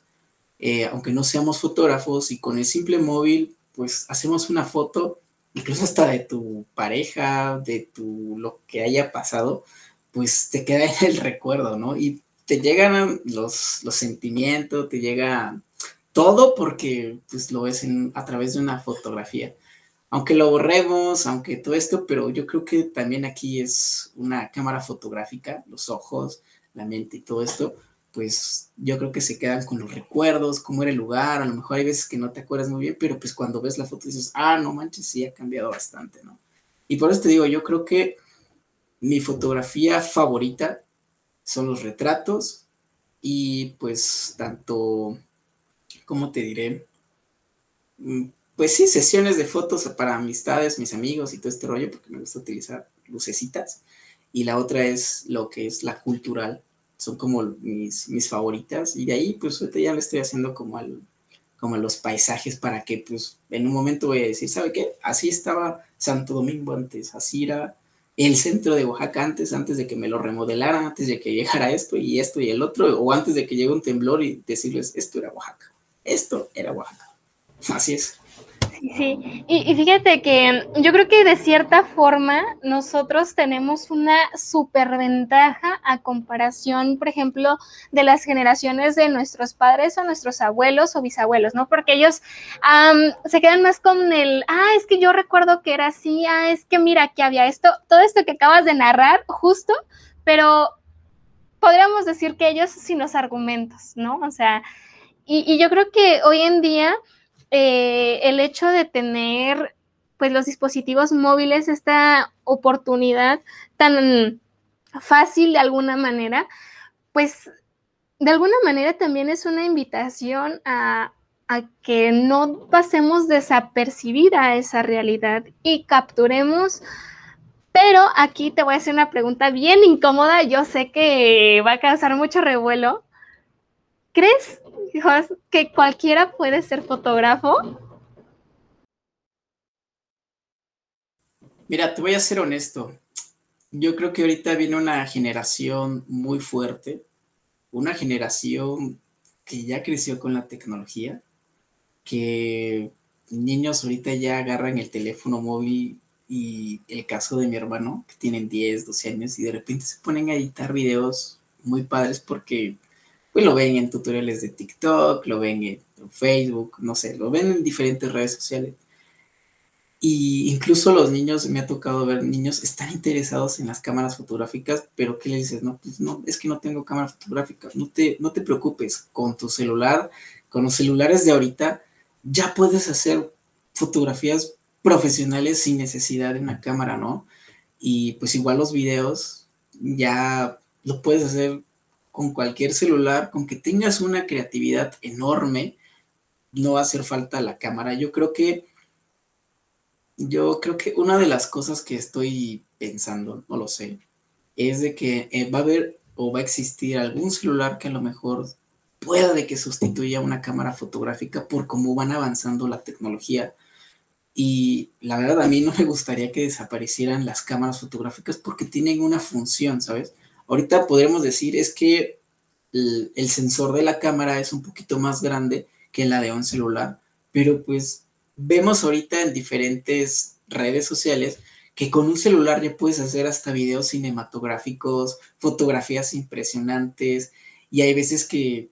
eh, aunque no seamos fotógrafos y con el simple móvil pues hacemos una foto incluso hasta de tu pareja, de tu lo que haya pasado, pues te queda en el recuerdo, ¿no? Y te llegan los, los sentimientos, te llega todo porque pues lo ves a través de una fotografía. Aunque lo borremos, aunque todo esto, pero yo creo que también aquí es una cámara fotográfica, los ojos, la mente y todo esto, pues yo creo que se quedan con los recuerdos, cómo era el lugar, a lo mejor hay veces que no te acuerdas muy bien, pero pues cuando ves la foto dices, ah, no manches, sí ha cambiado bastante, ¿no? Y por eso te digo, yo creo que mi fotografía favorita son los retratos y pues tanto, ¿cómo te diré? Mm, pues sí, sesiones de fotos para amistades, mis amigos y todo este rollo, porque me gusta utilizar lucecitas. Y la otra es lo que es la cultural, son como mis, mis favoritas. Y de ahí, pues ahorita ya le estoy haciendo como, al, como los paisajes para que, pues, en un momento voy a decir, ¿sabe qué? Así estaba Santo Domingo antes, así era el centro de Oaxaca antes, antes de que me lo remodelaran, antes de que llegara esto y esto y el otro, o antes de que llegue un temblor y decirles, esto era Oaxaca, esto era Oaxaca. Así es. Sí, y, fíjate que yo creo que de cierta forma nosotros tenemos una superventaja a comparación, por ejemplo, de las generaciones de nuestros padres o nuestros abuelos o bisabuelos, ¿no? Porque ellos se quedan más con el, ah, es que yo recuerdo que era así, ah, es que mira, que había esto, todo esto que acabas de narrar, justo, pero podríamos decir que ellos sin los argumentos, ¿no? O sea, y yo creo que hoy en día eh, el hecho de tener pues los dispositivos móviles, esta oportunidad tan fácil de alguna manera, pues de alguna manera también es una invitación a, a que no pasemos desapercibida esa realidad y capturemos pero aquí te voy a hacer una pregunta bien incómoda. Yo sé que va a causar mucho revuelo. ¿Crees que cualquiera puede ser fotógrafo? Mira, te voy a ser honesto. Yo creo que ahorita viene una generación muy fuerte, una generación que ya creció con la tecnología, que niños ahorita ya agarran el teléfono móvil y el caso de mi hermano, que tienen 10, 12 años, y de repente se ponen a editar videos muy padres porque pues lo ven en tutoriales de TikTok, lo ven en Facebook, no sé, lo ven en diferentes redes sociales. Y incluso los niños, me ha tocado ver niños, están interesados en las cámaras fotográficas, pero ¿qué le dices? No, pues no, es que no tengo cámara fotográfica. No te, no te preocupes, con tu celular, con los celulares de ahorita, ya puedes hacer fotografías profesionales sin necesidad de una cámara, ¿no? Y pues igual los videos ya lo puedes hacer con cualquier celular, con que tengas una creatividad enorme, no va a hacer falta la cámara. Yo creo que, yo creo que una de las cosas que estoy pensando, no lo sé, es de que eh, va a haber o va a existir algún celular que a lo mejor pueda de que sustituya una cámara fotográfica por cómo van avanzando la tecnología. Y la verdad a mí no me gustaría que desaparecieran las cámaras fotográficas porque tienen una función, ¿sabes? Ahorita podríamos decir es que el, el sensor de la cámara es un poquito más grande que la de un celular, pero pues vemos ahorita en diferentes redes sociales que con un celular ya puedes hacer hasta videos cinematográficos, fotografías impresionantes, y hay veces que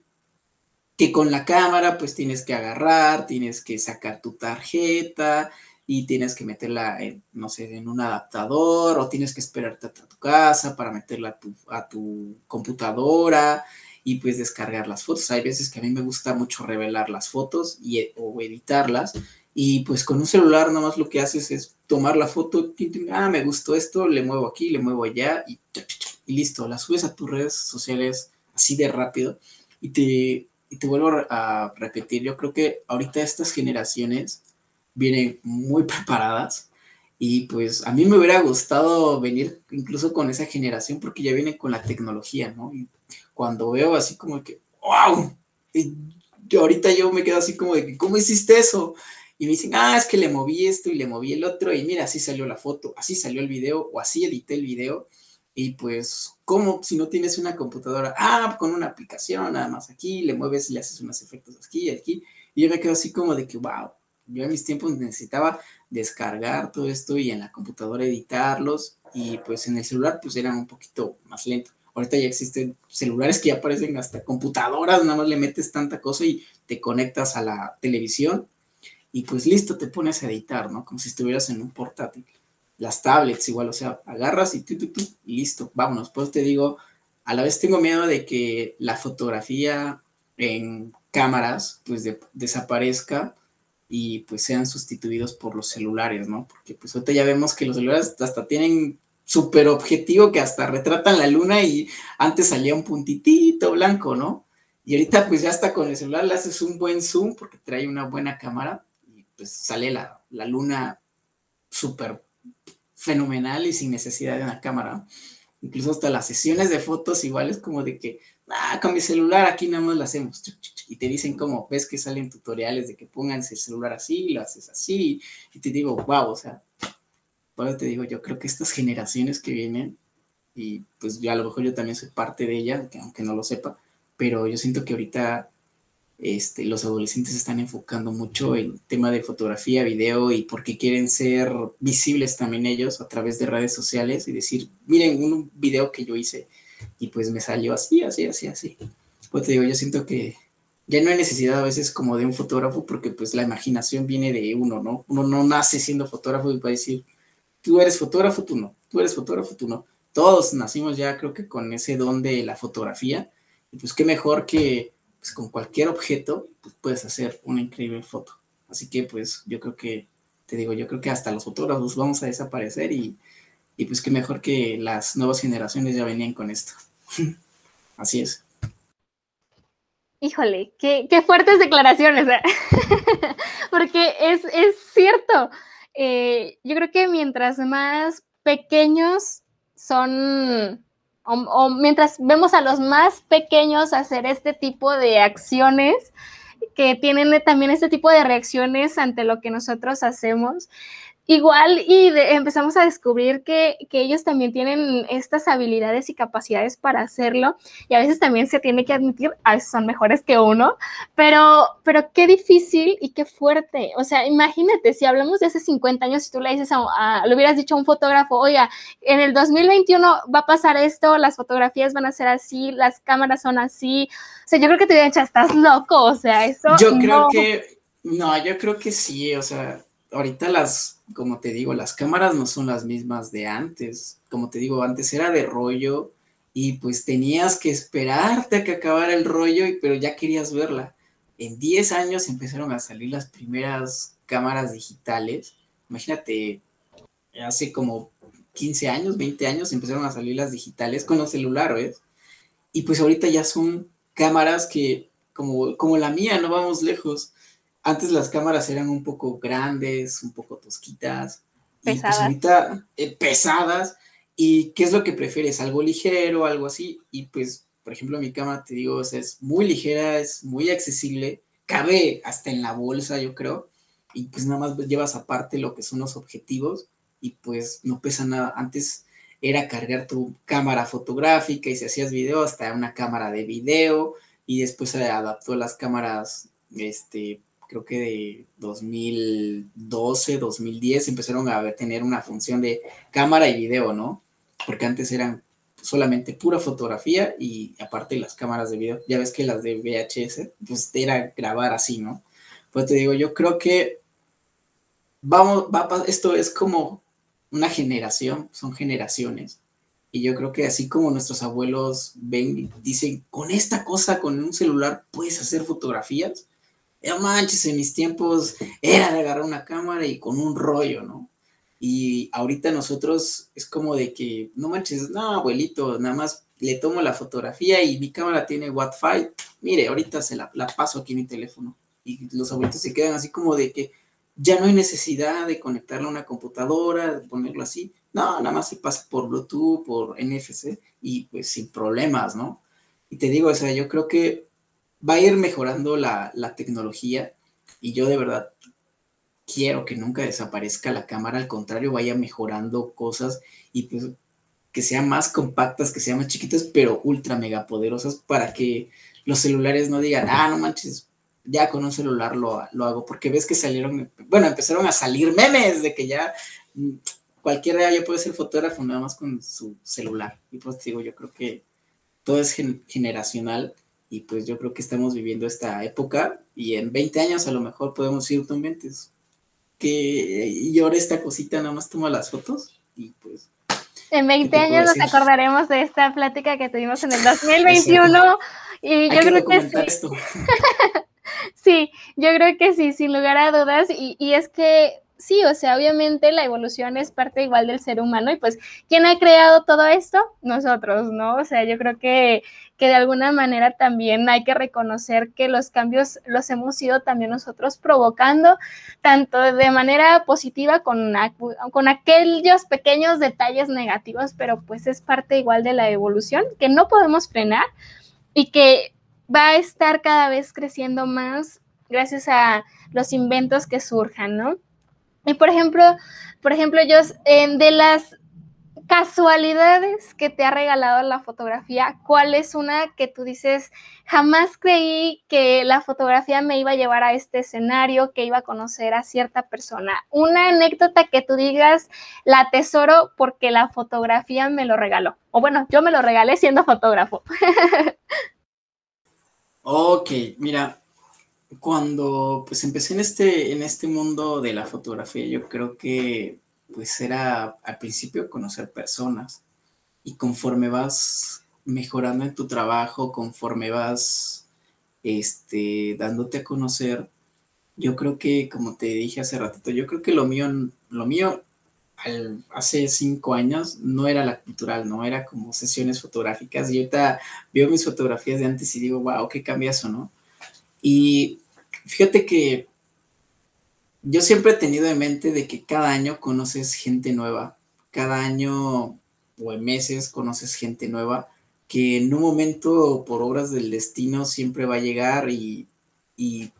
que con la cámara pues tienes que agarrar, tienes que sacar tu tarjeta y tienes que meterla, en, no sé, en un adaptador o tienes que esperarte a tu casa para meterla a tu, computadora y pues descargar las fotos. Hay veces que a mí me gusta mucho revelar las fotos y, o editarlas y pues con un celular nada más lo que haces es tomar la foto, ah, me gustó esto, le muevo aquí, le muevo allá y, y listo, la subes a tus redes sociales así de rápido y te y te vuelvo a repetir, yo creo que ahorita estas generaciones vienen muy preparadas y pues a mí me hubiera gustado venir incluso con esa generación porque ya viene con la tecnología, ¿no? Y cuando veo así como que, wow, y yo ahorita yo me quedo así como de, ¿cómo hiciste eso? Y me dicen, ah, es que le moví esto y le moví el otro y mira, así salió la foto, así salió el video o así edité el video y pues, ¿cómo si no tienes una computadora? Ah, con una aplicación, nada más aquí, le mueves y le haces unos efectos aquí y aquí. Y yo me quedo así como de que, wow, yo en mis tiempos necesitaba descargar todo esto y en la computadora editarlos. Y pues en el celular, pues eran un poquito más lento. Ahorita ya existen celulares que ya aparecen hasta computadoras, nada más le metes tanta cosa y te conectas a la televisión y pues listo, te pones a editar, ¿no? Como si estuvieras en un portátil las tablets igual, o sea, agarras y, tú, tú, tú, y listo, vámonos. Pues te digo, a la vez tengo miedo de que la fotografía en cámaras pues desaparezca y pues sean sustituidos por los celulares, ¿no? Porque pues ahorita ya vemos que los celulares hasta tienen súper objetivo que hasta retratan la luna y antes salía un puntitito blanco, ¿no? Y ahorita pues ya hasta con el celular le haces un buen zoom porque trae una buena cámara y pues sale la, la luna súper fenomenal y sin necesidad de una cámara. Incluso hasta las sesiones de fotos igual es como de que, ah, con mi celular aquí nada más lo hacemos. Y te dicen como, ves que salen tutoriales de que pónganse el celular así, lo haces así. Y te digo, wow, o sea, por te digo, yo creo que estas generaciones que vienen, y pues yo a lo mejor yo también soy parte de ella, aunque no lo sepa, pero yo siento que ahorita este, los adolescentes están enfocando mucho en tema de fotografía, video y porque quieren ser visibles también ellos a través de redes sociales y decir, miren un video que yo hice y pues me salió así, así, así, así. Pues te digo, yo siento que ya no hay necesidad a veces como de un fotógrafo porque pues la imaginación viene de uno, ¿no? Uno no nace siendo fotógrafo y va a decir, tú eres fotógrafo, tú no, tú eres fotógrafo, tú no. Todos nacimos ya creo que con ese don de la fotografía y pues qué mejor que pues, con cualquier objeto pues, puedes hacer una increíble foto. Así que pues yo creo que, te digo, yo creo que hasta los fotógrafos vamos a desaparecer y, pues qué mejor que las nuevas generaciones ya venían con esto. Así es. Híjole, qué, fuertes declaraciones, ¿eh? porque es, cierto. Eh, yo creo que mientras más pequeños son o, mientras vemos a los más pequeños hacer este tipo de acciones, que tienen también este tipo de reacciones ante lo que nosotros hacemos, Igual y empezamos a descubrir que, ellos también tienen estas habilidades y capacidades para hacerlo y a veces también se tiene que admitir, a veces son mejores que uno, pero, pero qué difícil y qué fuerte. O sea, imagínate, si hablamos de hace 50 años, si tú le dices, a, le hubieras dicho a un fotógrafo, oiga, en el 2021 va a pasar esto, las fotografías van a ser así, las cámaras son así. O sea, yo creo que te hubieran dicho, estás loco, o sea, eso. Yo creo que, no, yo creo que sí, o sea, ahorita las como te digo, las cámaras no son las mismas de antes. Como te digo, antes era de rollo y pues tenías que esperarte a que acabara el rollo, pero ya querías verla. En 10 años empezaron a salir las primeras cámaras digitales. Imagínate, hace como 15 años, 20 años empezaron a salir las digitales con los celulares. Y pues ahorita ya son cámaras que, como, como la mía, no vamos lejos antes las cámaras eran un poco grandes, un poco tosquitas. Pues, pesadas. Y ahorita eh, pesadas. ¿Y qué es lo que prefieres? ¿Algo ligero, algo así? Y pues, por ejemplo, mi cámara, te digo, es muy ligera, es muy accesible, cabe hasta en la bolsa, yo creo. y pues nada más llevas aparte lo que son los objetivos y pues no pesa nada. Antes era cargar tu cámara fotográfica y si hacías video hasta una cámara de video y después se adaptó las cámaras, este, creo que de 2012, 2010 empezaron a tener una función de cámara y video, ¿no? Porque antes eran solamente pura fotografía y aparte las cámaras de video. Ya ves que las de VHS, pues era grabar así, ¿no? Pues te digo, yo creo que vamos, va, esto es como una generación, son generaciones. Y yo creo que así como nuestros abuelos ven dicen, con esta cosa, con un celular, puedes hacer fotografías. Ya manches, en mis tiempos era de agarrar una cámara y con un rollo, ¿no? Y ahorita nosotros es como de que, no manches, no, abuelito, nada más le tomo la fotografía y mi cámara tiene Wi-Fi. Mire, ahorita se la, paso aquí en mi teléfono. Y los abuelitos se quedan así como de que, ya no hay necesidad de conectarlo a una computadora, de ponerlo así. No, nada más se pasa por Bluetooth, por NFC y pues sin problemas, ¿no? Y te digo, o sea, yo creo que va a ir mejorando la, tecnología y yo de verdad quiero que nunca desaparezca la cámara, al contrario, vaya mejorando cosas y pues que sean más compactas, que sean más chiquitas, pero ultra mega poderosas para que los celulares no digan, ah, no manches, ya con un celular lo, hago, porque ves que salieron, bueno, empezaron a salir memes de que ya cualquiera ya puede ser fotógrafo nada más con su celular. Y pues digo, yo creo que todo es generacional y pues yo creo que estamos viviendo esta época y en 20 años a lo mejor podemos ir con mentes que y ahora esta cosita nada más toma las fotos y pues en 20 años nos acordaremos de esta plática que tuvimos en el 2021 y yo creo que sí. Sí, yo creo que sí, sin lugar a dudas. Y, y, es que sí, o sea, obviamente la evolución es parte igual del ser humano. Y pues, ¿quién ha creado todo esto? Nosotros, ¿no? O sea, yo creo que, que de alguna manera también hay que reconocer que los cambios los hemos ido también nosotros provocando, tanto de manera positiva con, con aquellos pequeños detalles negativos, pero pues es parte igual de la evolución que no podemos frenar y que va a estar cada vez creciendo más gracias a los inventos que surjan, ¿no? Y por ejemplo, por ejemplo, yo de las casualidades que te ha regalado la fotografía, ¿cuál es una que tú dices, jamás creí que la fotografía me iba a llevar a este escenario, que iba a conocer a cierta persona? Una anécdota que tú digas, la tesoro porque la fotografía me lo regaló. O bueno, yo me lo regalé siendo fotógrafo. Ok, mira, cuando pues empecé en este, en este mundo de la fotografía, yo creo que pues era al principio conocer personas y conforme vas mejorando en tu trabajo, conforme vas este, dándote a conocer, yo creo que, como te dije hace ratito, yo creo que lo mío, lo mío hace cinco años no era la cultural, no era como sesiones fotográficas. Y ahorita veo mis fotografías de antes y digo, wow, qué cambiazo, ¿no? Y fíjate que yo siempre he tenido en mente de que cada año conoces gente nueva, cada año o en meses conoces gente nueva que en un momento por obras del destino siempre va a llegar y,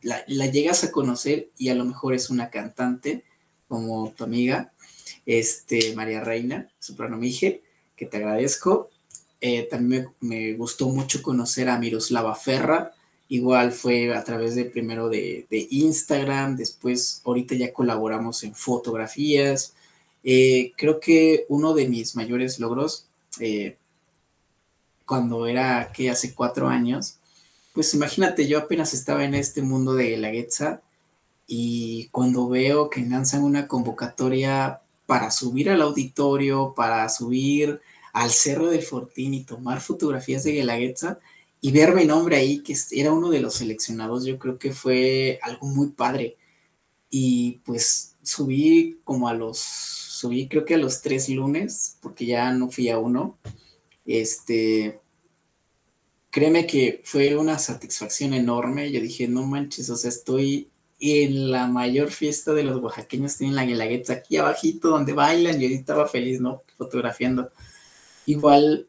la, la llegas a conocer y a lo mejor es una cantante como tu amiga este, María Reina, Soprano Mije, que te agradezco. Eh, también me, gustó mucho conocer a Miroslava Ferra, igual fue a través de primero de, Instagram, después ahorita ya colaboramos en fotografías. Eh, creo que uno de mis mayores logros, eh, cuando era que hace cuatro años, pues imagínate, yo apenas estaba en este mundo de la y cuando veo que lanzan una convocatoria para subir al auditorio, para subir al Cerro del Fortín y tomar fotografías de Guelaguetza y ver mi nombre ahí, que era uno de los seleccionados, yo creo que fue algo muy padre. Y pues subí como a los, subí creo que a los tres lunes, porque ya no fui a uno. Este, créeme que fue una satisfacción enorme. Yo dije, no manches, o sea, estoy en la mayor fiesta de los oaxaqueños tienen la guelaguetza aquí abajito donde bailan yo estaba feliz, ¿no? Fotografiando. Igual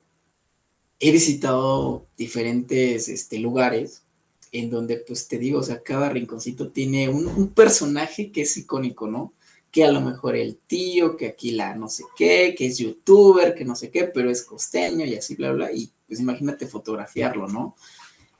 he visitado diferentes este, lugares en donde pues te digo, o sea, cada rinconcito tiene un, personaje que es icónico, ¿no? Que a lo mejor el tío, que aquí la no sé qué, que es youtuber, que no sé qué, pero es costeño y así, bla, bla, y pues imagínate fotografiarlo, ¿no?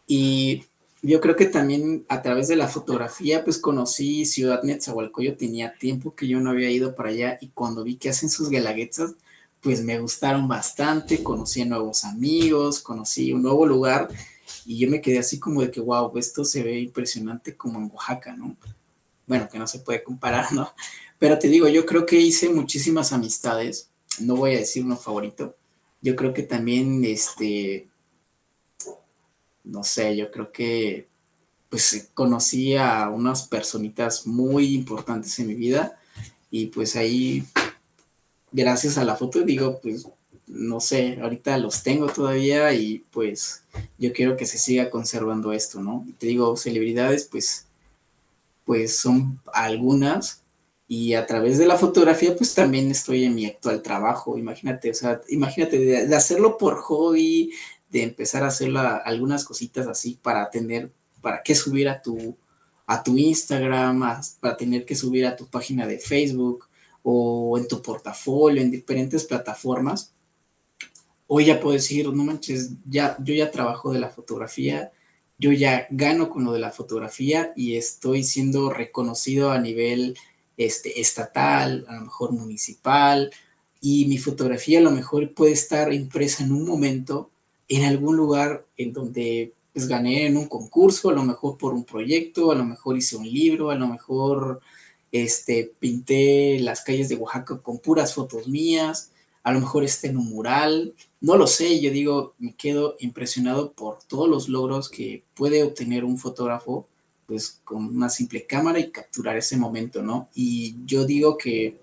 Y yo creo que también a través de la fotografía, pues conocí Ciudad Netzahualcoyo, tenía tiempo que yo no había ido para allá y cuando vi que hacen sus guelaguetzas, pues me gustaron bastante, conocí a nuevos amigos, conocí un nuevo lugar y yo me quedé así como de que, wow, esto se ve impresionante como en Oaxaca, ¿no? Bueno, que no se puede comparar, ¿no? Pero te digo, yo creo que hice muchísimas amistades, no voy a decir uno favorito, yo creo que también, este, no sé, yo creo que pues conocí a unas personitas muy importantes en mi vida y pues ahí, gracias a la foto, digo, pues no sé, ahorita los tengo todavía y pues yo quiero que se siga conservando esto, ¿no? te digo, celebridades, pues, pues son algunas y a través de la fotografía, pues también estoy en mi actual trabajo, imagínate, o sea, imagínate de, hacerlo por hobby, de empezar a hacer algunas cositas así para tener, para que subir a tu, a tu Instagram, para tener que subir a tu página de Facebook o en tu portafolio, en diferentes plataformas hoy ya puedo decir, no manches, ya, yo ya trabajo de la fotografía, yo ya gano con lo de la fotografía y estoy siendo reconocido a nivel este, estatal, a lo mejor municipal, y mi fotografía a lo mejor puede estar impresa en un momento en algún lugar en donde pues gané en un concurso, a lo mejor por un proyecto, a lo mejor hice un libro, a lo mejor este, pinté las calles de Oaxaca con puras fotos mías, a lo mejor esté en un mural, no lo sé, yo digo, me quedo impresionado por todos los logros que puede obtener un fotógrafo, pues con una simple cámara y capturar ese momento, ¿no? Y yo digo que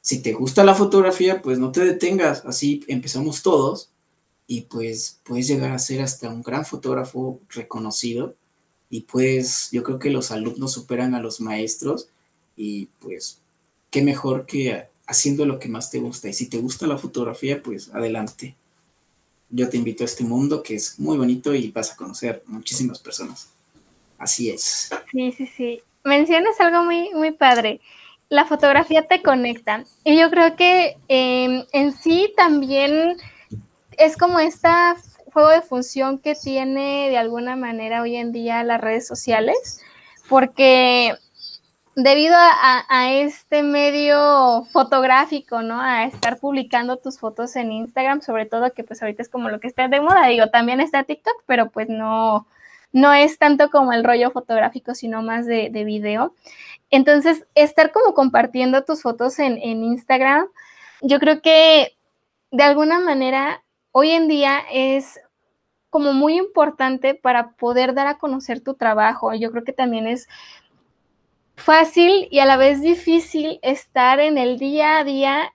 si te gusta la fotografía, pues no te detengas, así empezamos todos y pues puedes llegar a ser hasta un gran fotógrafo reconocido y pues yo creo que los alumnos superan a los maestros y pues qué mejor que haciendo lo que más te gusta. Y si te gusta la fotografía, pues adelante. Yo te invito a este mundo que es muy bonito y vas a conocer muchísimas personas. Así es. Sí, sí, sí. Mencionas algo muy, muy padre. La fotografía te conecta. Y yo creo que em, en sí también es como esta juego de función que tiene de alguna manera hoy en día las redes sociales, porque debido a, este medio fotográfico, ¿no? A estar publicando tus fotos en Instagram, sobre todo que pues ahorita es como lo que está de moda, digo, también está TikTok, pero pues no, no es tanto como el rollo fotográfico, sino más de, de video. Entonces, estar como compartiendo tus fotos en, en Instagram, yo creo que de alguna manera hoy en día es como muy importante para poder dar a conocer tu trabajo. Yo creo que también es fácil y a la vez difícil estar en el día a día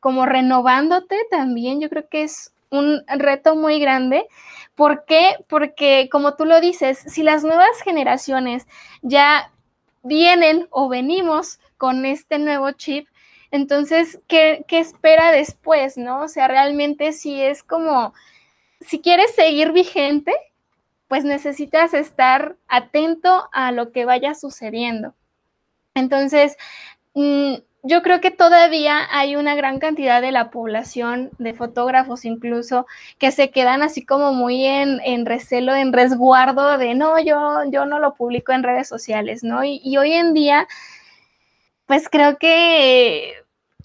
como renovándote también. Yo creo que es un reto muy grande. ¿Por qué? Porque como tú lo dices, si las nuevas generaciones ya vienen o venimos con este nuevo chip, entonces, ¿qué, qué espera después? ¿No? O sea, realmente si es como, si quieres seguir vigente, pues necesitas estar atento a lo que vaya sucediendo. Entonces, mm, yo creo que todavía hay una gran cantidad de la población, de fotógrafos incluso, que se quedan así como muy en, recelo, en resguardo de no, yo, yo no lo publico en redes sociales, ¿no? Y hoy en día, pues creo que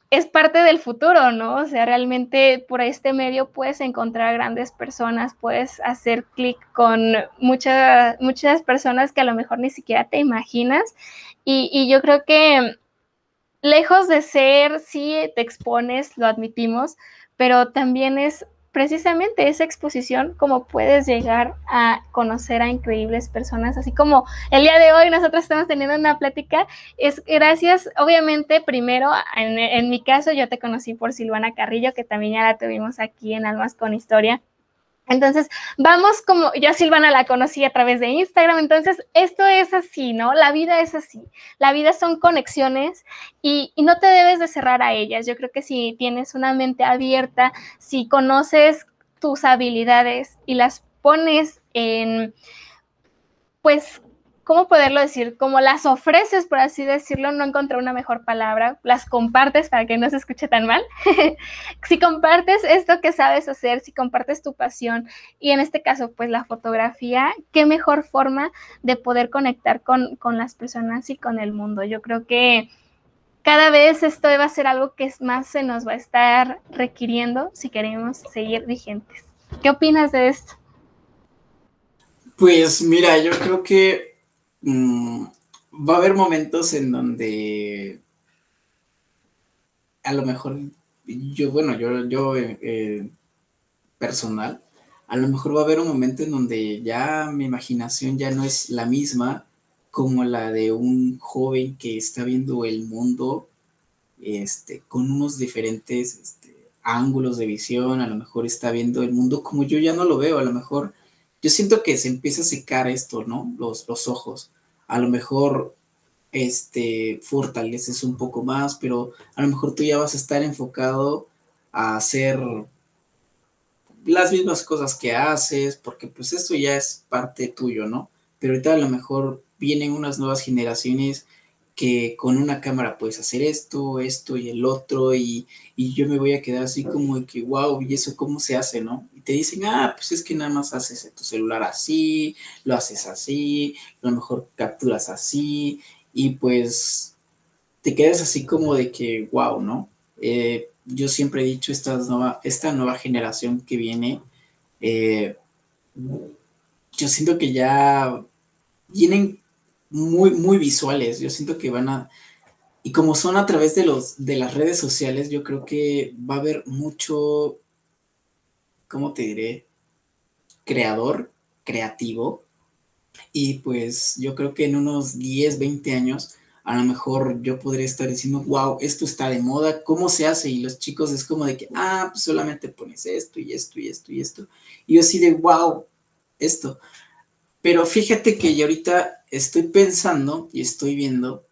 es parte del futuro, ¿no? O sea, realmente por este medio puedes encontrar grandes personas, puedes hacer clic con muchas, muchas personas que a lo mejor ni siquiera te imaginas y, yo creo que lejos de ser, sí te expones, lo admitimos, pero también es precisamente esa exposición como puedes llegar a conocer a increíbles personas, así como el día de hoy nosotros estamos teniendo una plática, es gracias, obviamente, primero, en, en mi caso yo te conocí por Silvana Carrillo, que también ya la tuvimos aquí en Almas con Historia, entonces, vamos como, yo Silvana la conocí a través de Instagram, entonces esto es así, ¿no? La vida es así, la vida son conexiones y, no te debes de cerrar a ellas. Yo creo que si tienes una mente abierta, si conoces tus habilidades y las pones en, pues ¿cómo poderlo decir? Como las ofreces, por así decirlo, no encontré una mejor palabra, las compartes para que no se escuche tan mal. si compartes esto que sabes hacer, si compartes tu pasión y en este caso, pues la fotografía, qué mejor forma de poder conectar con, con las personas y con el mundo. Yo creo que cada vez esto va a ser algo que más se nos va a estar requiriendo si queremos seguir vigentes. ¿Qué opinas de esto? Pues mira, yo creo que Mm, va a haber momentos en donde a lo mejor yo, bueno, yo, yo eh, personal, a lo mejor va a haber un momento en donde ya mi imaginación ya no es la misma como la de un joven que está viendo el mundo este, con unos diferentes este, ángulos de visión, a lo mejor está viendo el mundo como yo ya no lo veo, a lo mejor yo siento que se empieza a secar esto, ¿no? Los, los ojos. A lo mejor este, fortaleces un poco más, pero a lo mejor tú ya vas a estar enfocado a hacer las mismas cosas que haces, porque pues esto ya es parte tuyo, ¿no? Pero ahorita a lo mejor vienen unas nuevas generaciones que con una cámara puedes hacer esto, esto y el otro, y, yo me voy a quedar así como de que, wow, ¿y eso cómo se hace, no? Te dicen, ah, pues es que nada más haces tu celular así, lo haces así, a lo mejor capturas así, y pues te quedas así como de que, wow, ¿no? Eh, yo siempre he dicho, esta nueva, esta nueva generación que viene, eh, yo siento que ya vienen muy, muy visuales. Yo siento que van a... Y como son a través de, los, de las redes sociales, yo creo que va a haber mucho, ¿cómo te diré? Creador, creativo. Y pues yo creo que en unos 10, 20 años, a lo mejor yo podría estar diciendo, wow, esto está de moda, ¿cómo se hace? Y los chicos es como de que, ah, pues solamente pones esto y esto y esto y esto. Y yo así de, wow, esto. Pero fíjate que yo ahorita estoy pensando y estoy viendo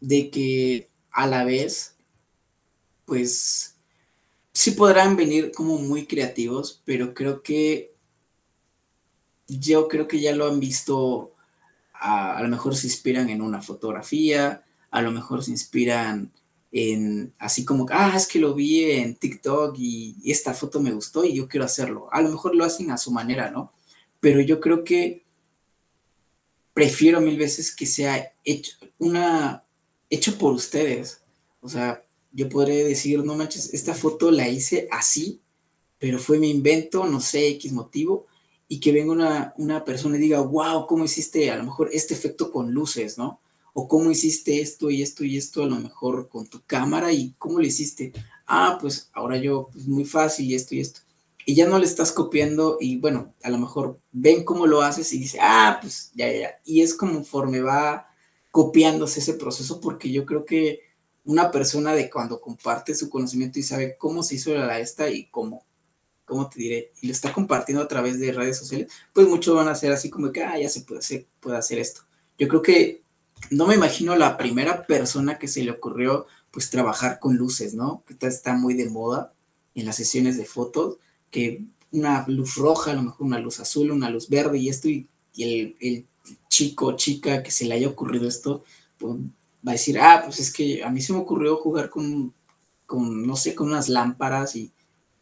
de que a la vez, pues sí podrán venir como muy creativos, pero creo que yo creo que ya lo han visto, a, lo mejor se inspiran en una fotografía, a lo mejor se inspiran en así como, ah, es que lo vi en TikTok y, y esta foto me gustó y yo quiero hacerlo. A lo mejor lo hacen a su manera, ¿no? Pero yo creo que prefiero mil veces que sea hecho, una, hecho por ustedes. O sea, yo podré decir, no manches, esta foto la hice así, pero fue mi invento, no sé, X motivo, y que venga una, una persona y diga, wow, ¿cómo hiciste a lo mejor este efecto con luces, ¿no? O cómo hiciste esto y esto y esto a lo mejor con tu cámara y cómo lo hiciste. Ah, pues ahora yo, pues muy fácil y esto y esto y ya no le estás copiando y bueno, a lo mejor ven cómo lo haces y dice, ah, pues ya, ya, y es conforme va copiándose ese proceso porque yo creo que una persona de cuando comparte su conocimiento y sabe cómo se hizo la esta y cómo, cómo te diré, y lo está compartiendo a través de redes sociales, pues muchos van a ser así como que, ah, ya se puede hacer, puede hacer esto. Yo creo que no me imagino la primera persona que se le ocurrió pues trabajar con luces, ¿no? Que está muy de moda en las sesiones de fotos que una luz roja, a lo mejor una luz azul, una luz verde y esto, y, el, el, chico chica que se le haya ocurrido esto, pues, va a decir, ah, pues es que a mí se me ocurrió jugar con, con no sé, con unas lámparas y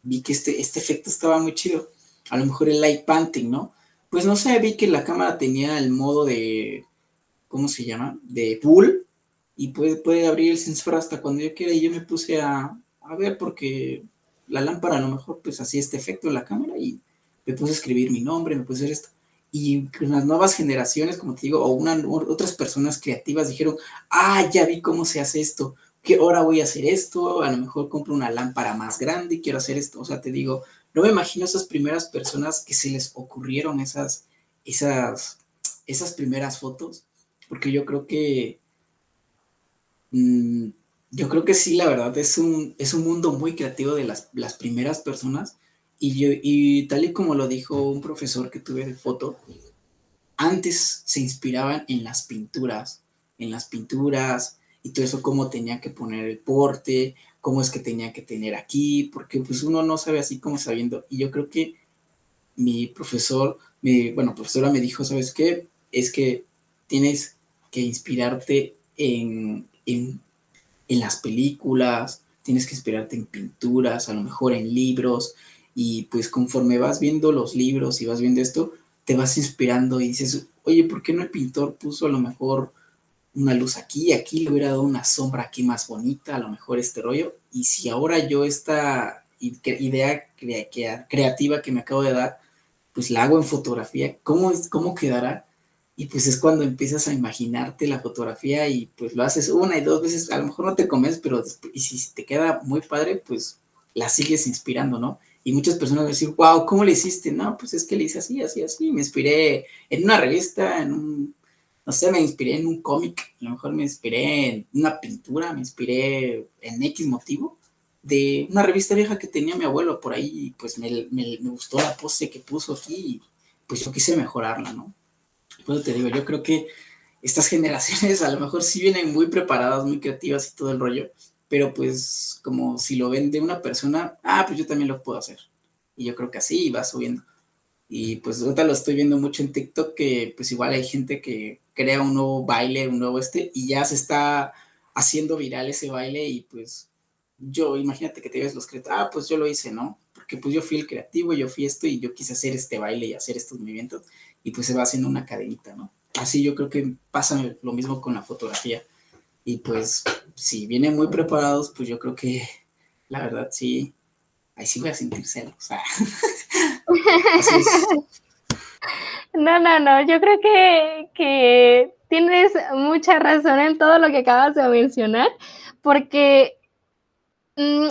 vi que este, este efecto estaba muy chido. A lo mejor el light painting, ¿no? Pues no sé, vi que la cámara tenía el modo de, ¿cómo se llama? De pool y puede, puede abrir el sensor hasta cuando yo quiera y yo me puse a, a ver porque la lámpara a lo mejor pues hacía este efecto en la cámara y me puse a escribir mi nombre, me puse a hacer esto. Y las nuevas generaciones, como te digo, o otras personas creativas dijeron, ah, ya vi cómo se hace esto, que ahora voy a hacer esto, a lo mejor compro una lámpara más grande y quiero hacer esto. O sea, te digo, no me imagino esas primeras personas que se les ocurrieron esas, esas, esas primeras fotos, porque yo creo que... Mm, yo creo que sí, la verdad, es un, es un mundo muy creativo de las, las primeras personas. Y, yo, y tal y como lo dijo un profesor que tuve de foto, antes se inspiraban en las pinturas, en las pinturas y todo eso, cómo tenía que poner el porte, cómo es que tenía que tener aquí, porque pues uno no sabe así como sabiendo. Y yo creo que mi profesor, mi, bueno, profesora me dijo, ¿sabes qué? es que tienes que inspirarte en, en, en las películas, tienes que inspirarte en pinturas, a lo mejor en libros, y pues conforme vas viendo los libros y vas viendo esto, te vas inspirando y dices, oye, ¿por qué no el pintor puso a lo mejor una luz aquí, aquí le hubiera dado una sombra aquí más bonita, a lo mejor este rollo? Y si ahora yo esta idea creativa que me acabo de dar, pues la hago en fotografía, ¿cómo, cómo quedará? Y pues es cuando empiezas a imaginarte la fotografía y pues lo haces una y dos veces, a lo mejor no te comes, pero y si te queda muy padre, pues la sigues inspirando, ¿no? Y muchas personas van a decir, wow, ¿cómo le hiciste? No, pues es que le hice así, así, así. Me inspiré en una revista, en un, no sé, me inspiré en un cómic, a lo mejor me inspiré en una pintura, me inspiré en X motivo de una revista vieja que tenía mi abuelo por ahí, pues me, me, gustó la pose que puso aquí, y pues yo quise mejorarla, ¿no? Pues te digo, yo creo que estas generaciones a lo mejor sí vienen muy preparadas, muy creativas y todo el rollo, pero pues como si lo ven de una persona, ah, pues yo también lo puedo hacer. Y yo creo que así va subiendo. Y pues ahorita lo estoy viendo mucho en TikTok, que pues igual hay gente que crea un nuevo baile, un nuevo este, y ya se está haciendo viral ese baile y pues yo, imagínate que te ves los creativos, ah, pues yo lo hice, ¿no? Porque pues yo fui el creativo, yo fui esto y yo quise hacer este baile y hacer estos movimientos y pues se va haciendo una cadenita, ¿no? Así yo creo que pasa lo mismo con la fotografía. Y pues, si vienen muy preparados, pues yo creo que la verdad sí, ahí sí voy a sentir celos. No, no, no, yo creo que, que tienes mucha razón en todo lo que acabas de mencionar, porque mm,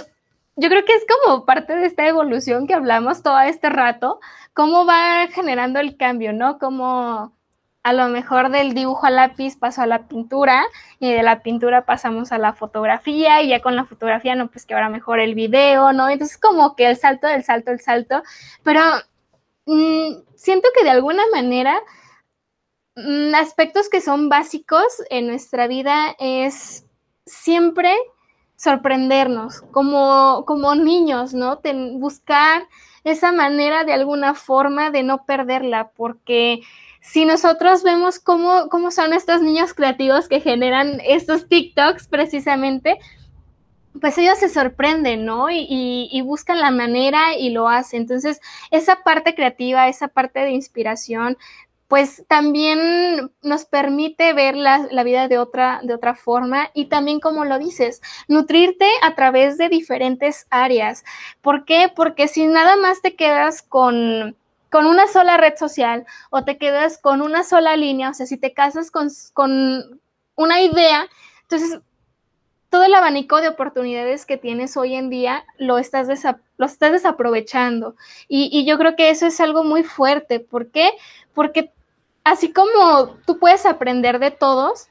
yo creo que es como parte de esta evolución que hablamos todo este rato, cómo va generando el cambio, ¿no? Cómo a lo mejor del dibujo a lápiz pasó a la pintura y de la pintura pasamos a la fotografía y ya con la fotografía, no, pues que ahora mejor el video, ¿no? Entonces como que el salto, el salto, el salto, pero mm, siento que de alguna manera mm, aspectos que son básicos en nuestra vida es siempre sorprendernos como, como niños, ¿no? buscar esa manera de alguna forma de no perderla, porque si nosotros vemos cómo, cómo son estos niños creativos que generan estos TikToks precisamente, pues ellos se sorprenden, ¿no? Y, buscan la manera y lo hacen. Entonces, esa parte creativa, esa parte de inspiración, pues también nos permite ver la, la, vida de otra, de otra forma y también, como lo dices, nutrirte a través de diferentes áreas. ¿Por qué? Porque si nada más te quedas con con una sola red social o te quedas con una sola línea, o sea, si te casas con, una idea, entonces todo el abanico de oportunidades que tienes hoy en día lo estás, lo estás desaprovechando. Y, y, yo creo que eso es algo muy fuerte. ¿Por qué? Porque así como tú puedes aprender de todos,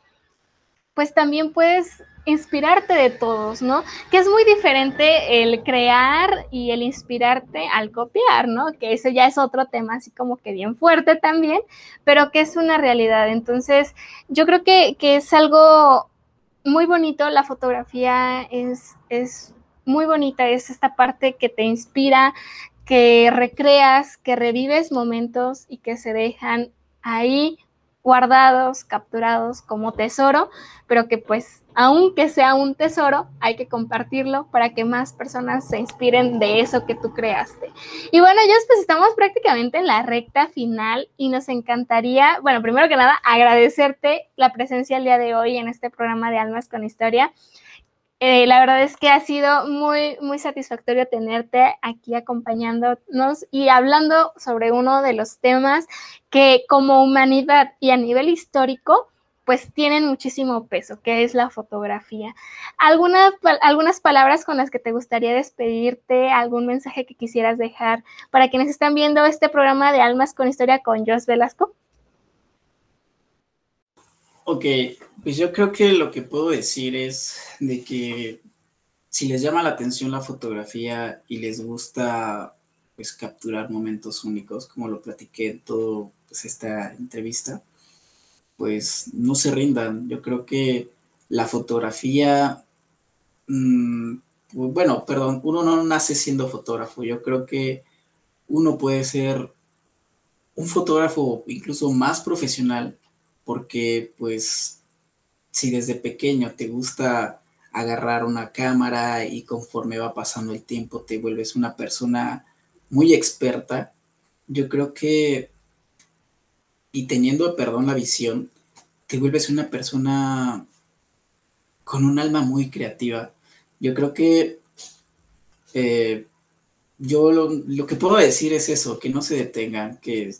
pues también puedes inspirarte de todos, ¿no? Que es muy diferente el crear y el inspirarte al copiar, ¿no? Que eso ya es otro tema así como que bien fuerte también, pero que es una realidad. Entonces, yo creo que, es algo muy bonito, la fotografía es, es muy bonita, es esta parte que te inspira, que recreas, que revives momentos y que se dejan ahí guardados, capturados como tesoro, pero que pues aunque sea un tesoro, hay que compartirlo para que más personas se inspiren de eso que tú creaste. Y bueno, ya pues estamos prácticamente en la recta final y nos encantaría, bueno, primero que nada, agradecerte la presencia el día de hoy en este programa de Almas con Historia. Eh, la verdad es que ha sido muy, muy satisfactorio tenerte aquí acompañándonos y hablando sobre uno de los temas que como humanidad y a nivel histórico, pues tienen muchísimo peso, que es la fotografía. algunas palabras con las que te gustaría despedirte, algún mensaje que quisieras dejar para quienes están viendo este programa de Almas con Historia con Jos Velasco? Ok, pues yo creo que lo que puedo decir es de que si les llama la atención la fotografía y les gusta pues capturar momentos únicos, como lo platiqué en todo pues, esta entrevista, pues no se rindan. Yo creo que la fotografía, mm, bueno, perdón, uno no nace siendo fotógrafo. Yo creo que uno puede ser un fotógrafo incluso más profesional porque pues si desde pequeño te gusta agarrar una cámara y conforme va pasando el tiempo te vuelves una persona muy experta, yo creo que, y teniendo, perdón, la visión, te vuelves una persona con un alma muy creativa. Yo creo que eh, yo lo, lo, que puedo decir es eso, que no se detengan, que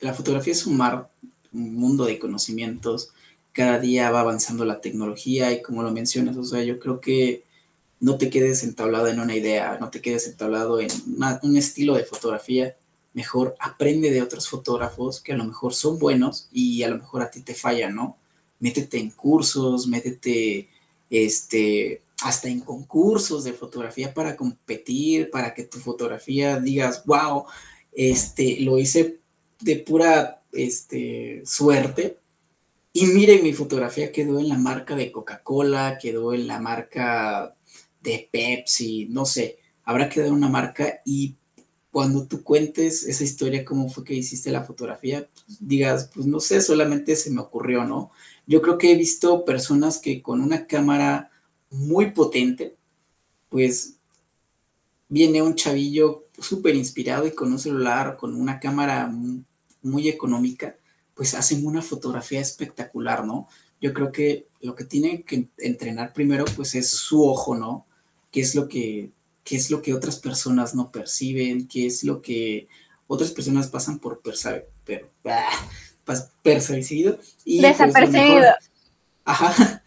la fotografía es un mar, mundo de conocimientos, cada día va avanzando la tecnología y como lo mencionas, o sea, yo creo que no te quedes entablado en una idea, no te quedes entablado en un estilo de fotografía, mejor aprende de otros fotógrafos que a lo mejor son buenos y a lo mejor a ti te falla, ¿no? Métete en cursos, métete este, hasta en concursos de fotografía para competir, para que tu fotografía digas, wow, este, lo hice de pura este, suerte. Y miren, mi fotografía quedó en la marca de Coca-Cola, quedó en la marca de Pepsi, no sé, habrá quedado una marca y cuando tú cuentes esa historia, cómo fue que hiciste la fotografía, pues, digas, pues no sé, solamente se me ocurrió, ¿no? Yo creo que he visto personas que con una cámara muy potente, pues viene un chavillo súper inspirado y con un celular, con una cámara muy económica, pues hacen una fotografía espectacular, ¿no? Yo creo que lo que tienen que entrenar primero, pues es su ojo, ¿no? qué es lo que, qué es lo que otras personas no perciben, qué es lo que otras personas pasan por pero, ah, percibido y pues, desapercibido. ajá.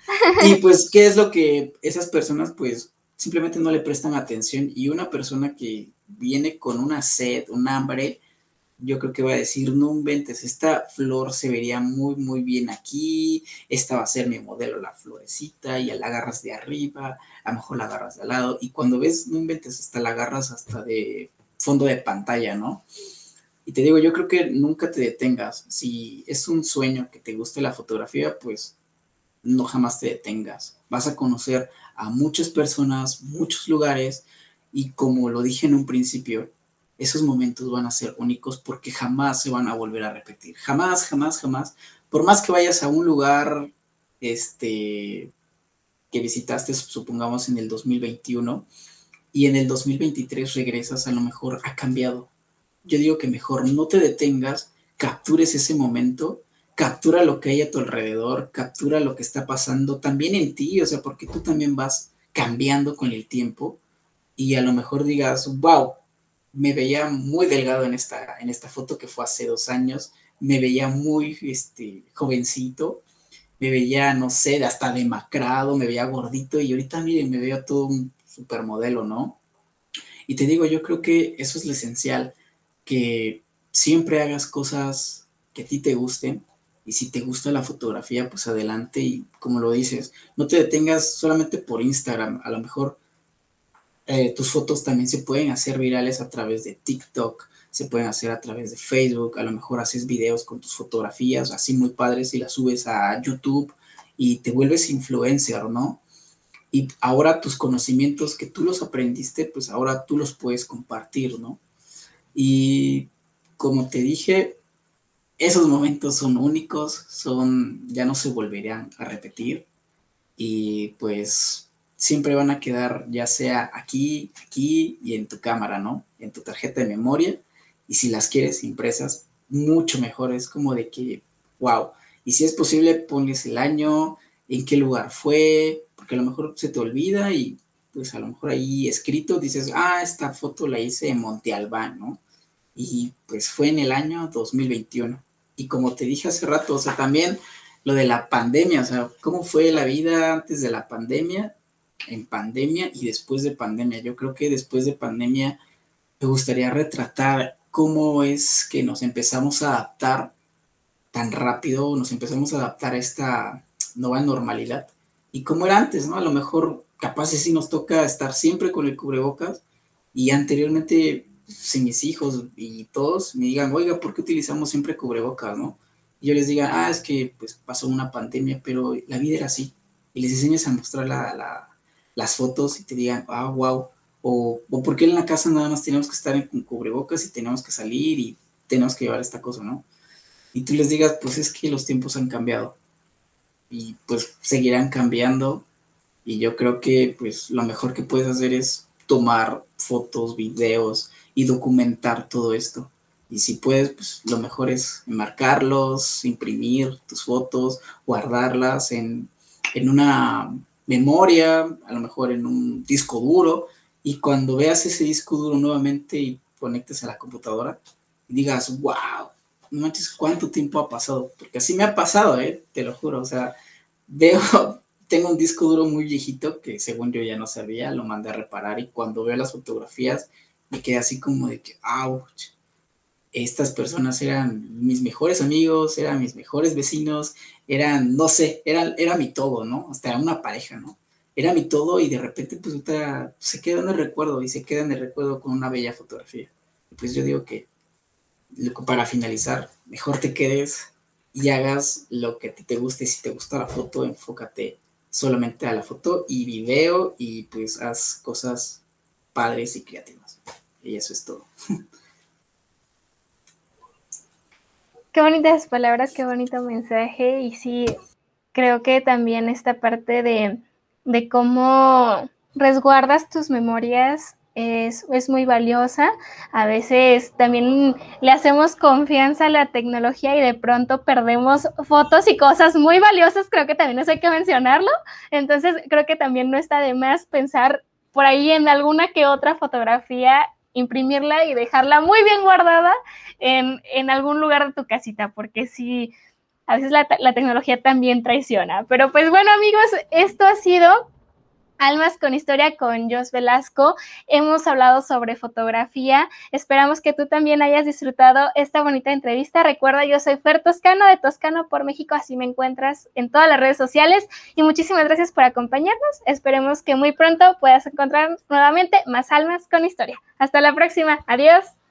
y pues qué es lo que esas personas pues simplemente no le prestan atención y una persona que viene con una sed, un hambre, yo creo que va a decir, no inventes, esta flor se vería muy, muy bien aquí, esta va a ser mi modelo, la florecita, y la agarras de arriba, a lo mejor la agarras de al lado, y cuando ves, no inventes, hasta la agarras hasta de fondo de pantalla, ¿no? Y te digo, yo creo que nunca te detengas. Si es un sueño que te guste la fotografía, pues no jamás te detengas. Vas a conocer a muchas personas, muchos lugares, y como lo dije en un principio, esos momentos van a ser únicos porque jamás se van a volver a repetir. Jamás, jamás, jamás. Por más que vayas a un lugar este, que visitaste, supongamos en el 2021, y en el 2023 regresas, a lo mejor ha cambiado. Yo digo que mejor no te detengas, captures ese momento, captura lo que hay a tu alrededor, captura lo que está pasando también en ti, o sea, porque tú también vas cambiando con el tiempo y a lo mejor digas, wow, me veía muy delgado en esta, en esta foto que fue hace dos años, me veía muy este, jovencito, me veía, no sé, hasta demacrado, me veía gordito. Y ahorita, miren, me veo todo un supermodelo, ¿no? Y te digo, yo creo que eso es lo esencial, que siempre hagas cosas que a ti te gusten. Y si te gusta la fotografía, pues adelante. Y como lo dices, no te detengas solamente por Instagram, a lo mejor eh, tus fotos también se pueden hacer virales a través de TikTok, se pueden hacer a través de Facebook, a lo mejor haces videos con tus fotografías así muy padres y las subes a YouTube y te vuelves influencer, ¿no? Y ahora tus conocimientos que tú los aprendiste, pues ahora tú los puedes compartir, ¿no? Y como te dije, esos momentos son únicos, son, ya no se volverían a repetir. Y pues siempre van a quedar ya sea aquí, aquí y en tu cámara, ¿no? En tu tarjeta de memoria. Y si las quieres impresas, mucho mejor. Es como de que, wow. Y si es posible, ponles el año, en qué lugar fue, porque a lo mejor se te olvida y pues a lo mejor ahí escrito dices, ah, esta foto la hice en Monte Albán, ¿no? Y pues fue en el año 2021. Y como te dije hace rato, o sea, también lo de la pandemia, o sea, cómo fue la vida antes de la pandemia, en pandemia y después de pandemia. Yo creo que después de pandemia me gustaría retratar cómo es que nos empezamos a adaptar tan rápido, nos empezamos a adaptar a esta nueva normalidad y cómo era antes, ¿no? A lo mejor capaz si nos toca estar siempre con el cubrebocas y anteriormente si mis hijos y todos me digan, oiga, ¿por qué utilizamos siempre cubrebocas, no? Y yo les diga, ah, es que pues pasó una pandemia, pero la vida era así. Y les enseñas a mostrar la, las fotos y te digan, ah, wow, o, o por qué en la casa nada más tenemos que estar con cubrebocas y tenemos que salir y tenemos que llevar esta cosa, ¿no? y tú les digas, pues es que los tiempos han cambiado y pues seguirán cambiando y yo creo que pues lo mejor que puedes hacer es tomar fotos, videos y documentar todo esto. Y si puedes, pues lo mejor es marcarlos, imprimir tus fotos, guardarlas en, en una memoria, a lo mejor en un disco duro, y cuando veas ese disco duro nuevamente y conectes a la computadora, digas, wow, no manches cuánto tiempo ha pasado, porque así me ha pasado, ¿eh? te lo juro, o sea, veo, tengo un disco duro muy viejito que según yo ya no sabía, lo mandé a reparar y cuando veo las fotografías me quedé así como de que, ouch, estas personas eran mis mejores amigos, eran mis mejores vecinos, eran, no sé, era, era mi todo, ¿no? Hasta una pareja, ¿no? Era mi todo y de repente pues se queda en el recuerdo y se queda en el recuerdo con una bella fotografía. Pues yo digo que para finalizar, mejor te quedes y hagas lo que a ti te guste. Si te gusta la foto, enfócate solamente a la foto y video y pues haz cosas padres y creativas. Y eso es todo. Qué bonitas palabras, qué bonito mensaje. Y sí, creo que también esta parte de, de cómo resguardas tus memorias es, es, muy valiosa. A veces también le hacemos confianza a la tecnología y de pronto perdemos fotos y cosas muy valiosas. Creo que también eso hay que mencionarlo. Entonces, creo que también no está de más pensar por ahí en alguna que otra fotografía, imprimirla y dejarla muy bien guardada en, en algún lugar de tu casita, porque sí, a veces la, la tecnología también traiciona. Pero pues bueno, amigos, esto ha sido Almas con Historia con Jos Velasco. Hemos hablado sobre fotografía. Esperamos que tú también hayas disfrutado esta bonita entrevista. Recuerda, yo soy Fer Toscano de Toscano por México, así me encuentras en todas las redes sociales. Y muchísimas gracias por acompañarnos. Esperemos que muy pronto puedas encontrar nuevamente más Almas con Historia. Hasta la próxima. Adiós.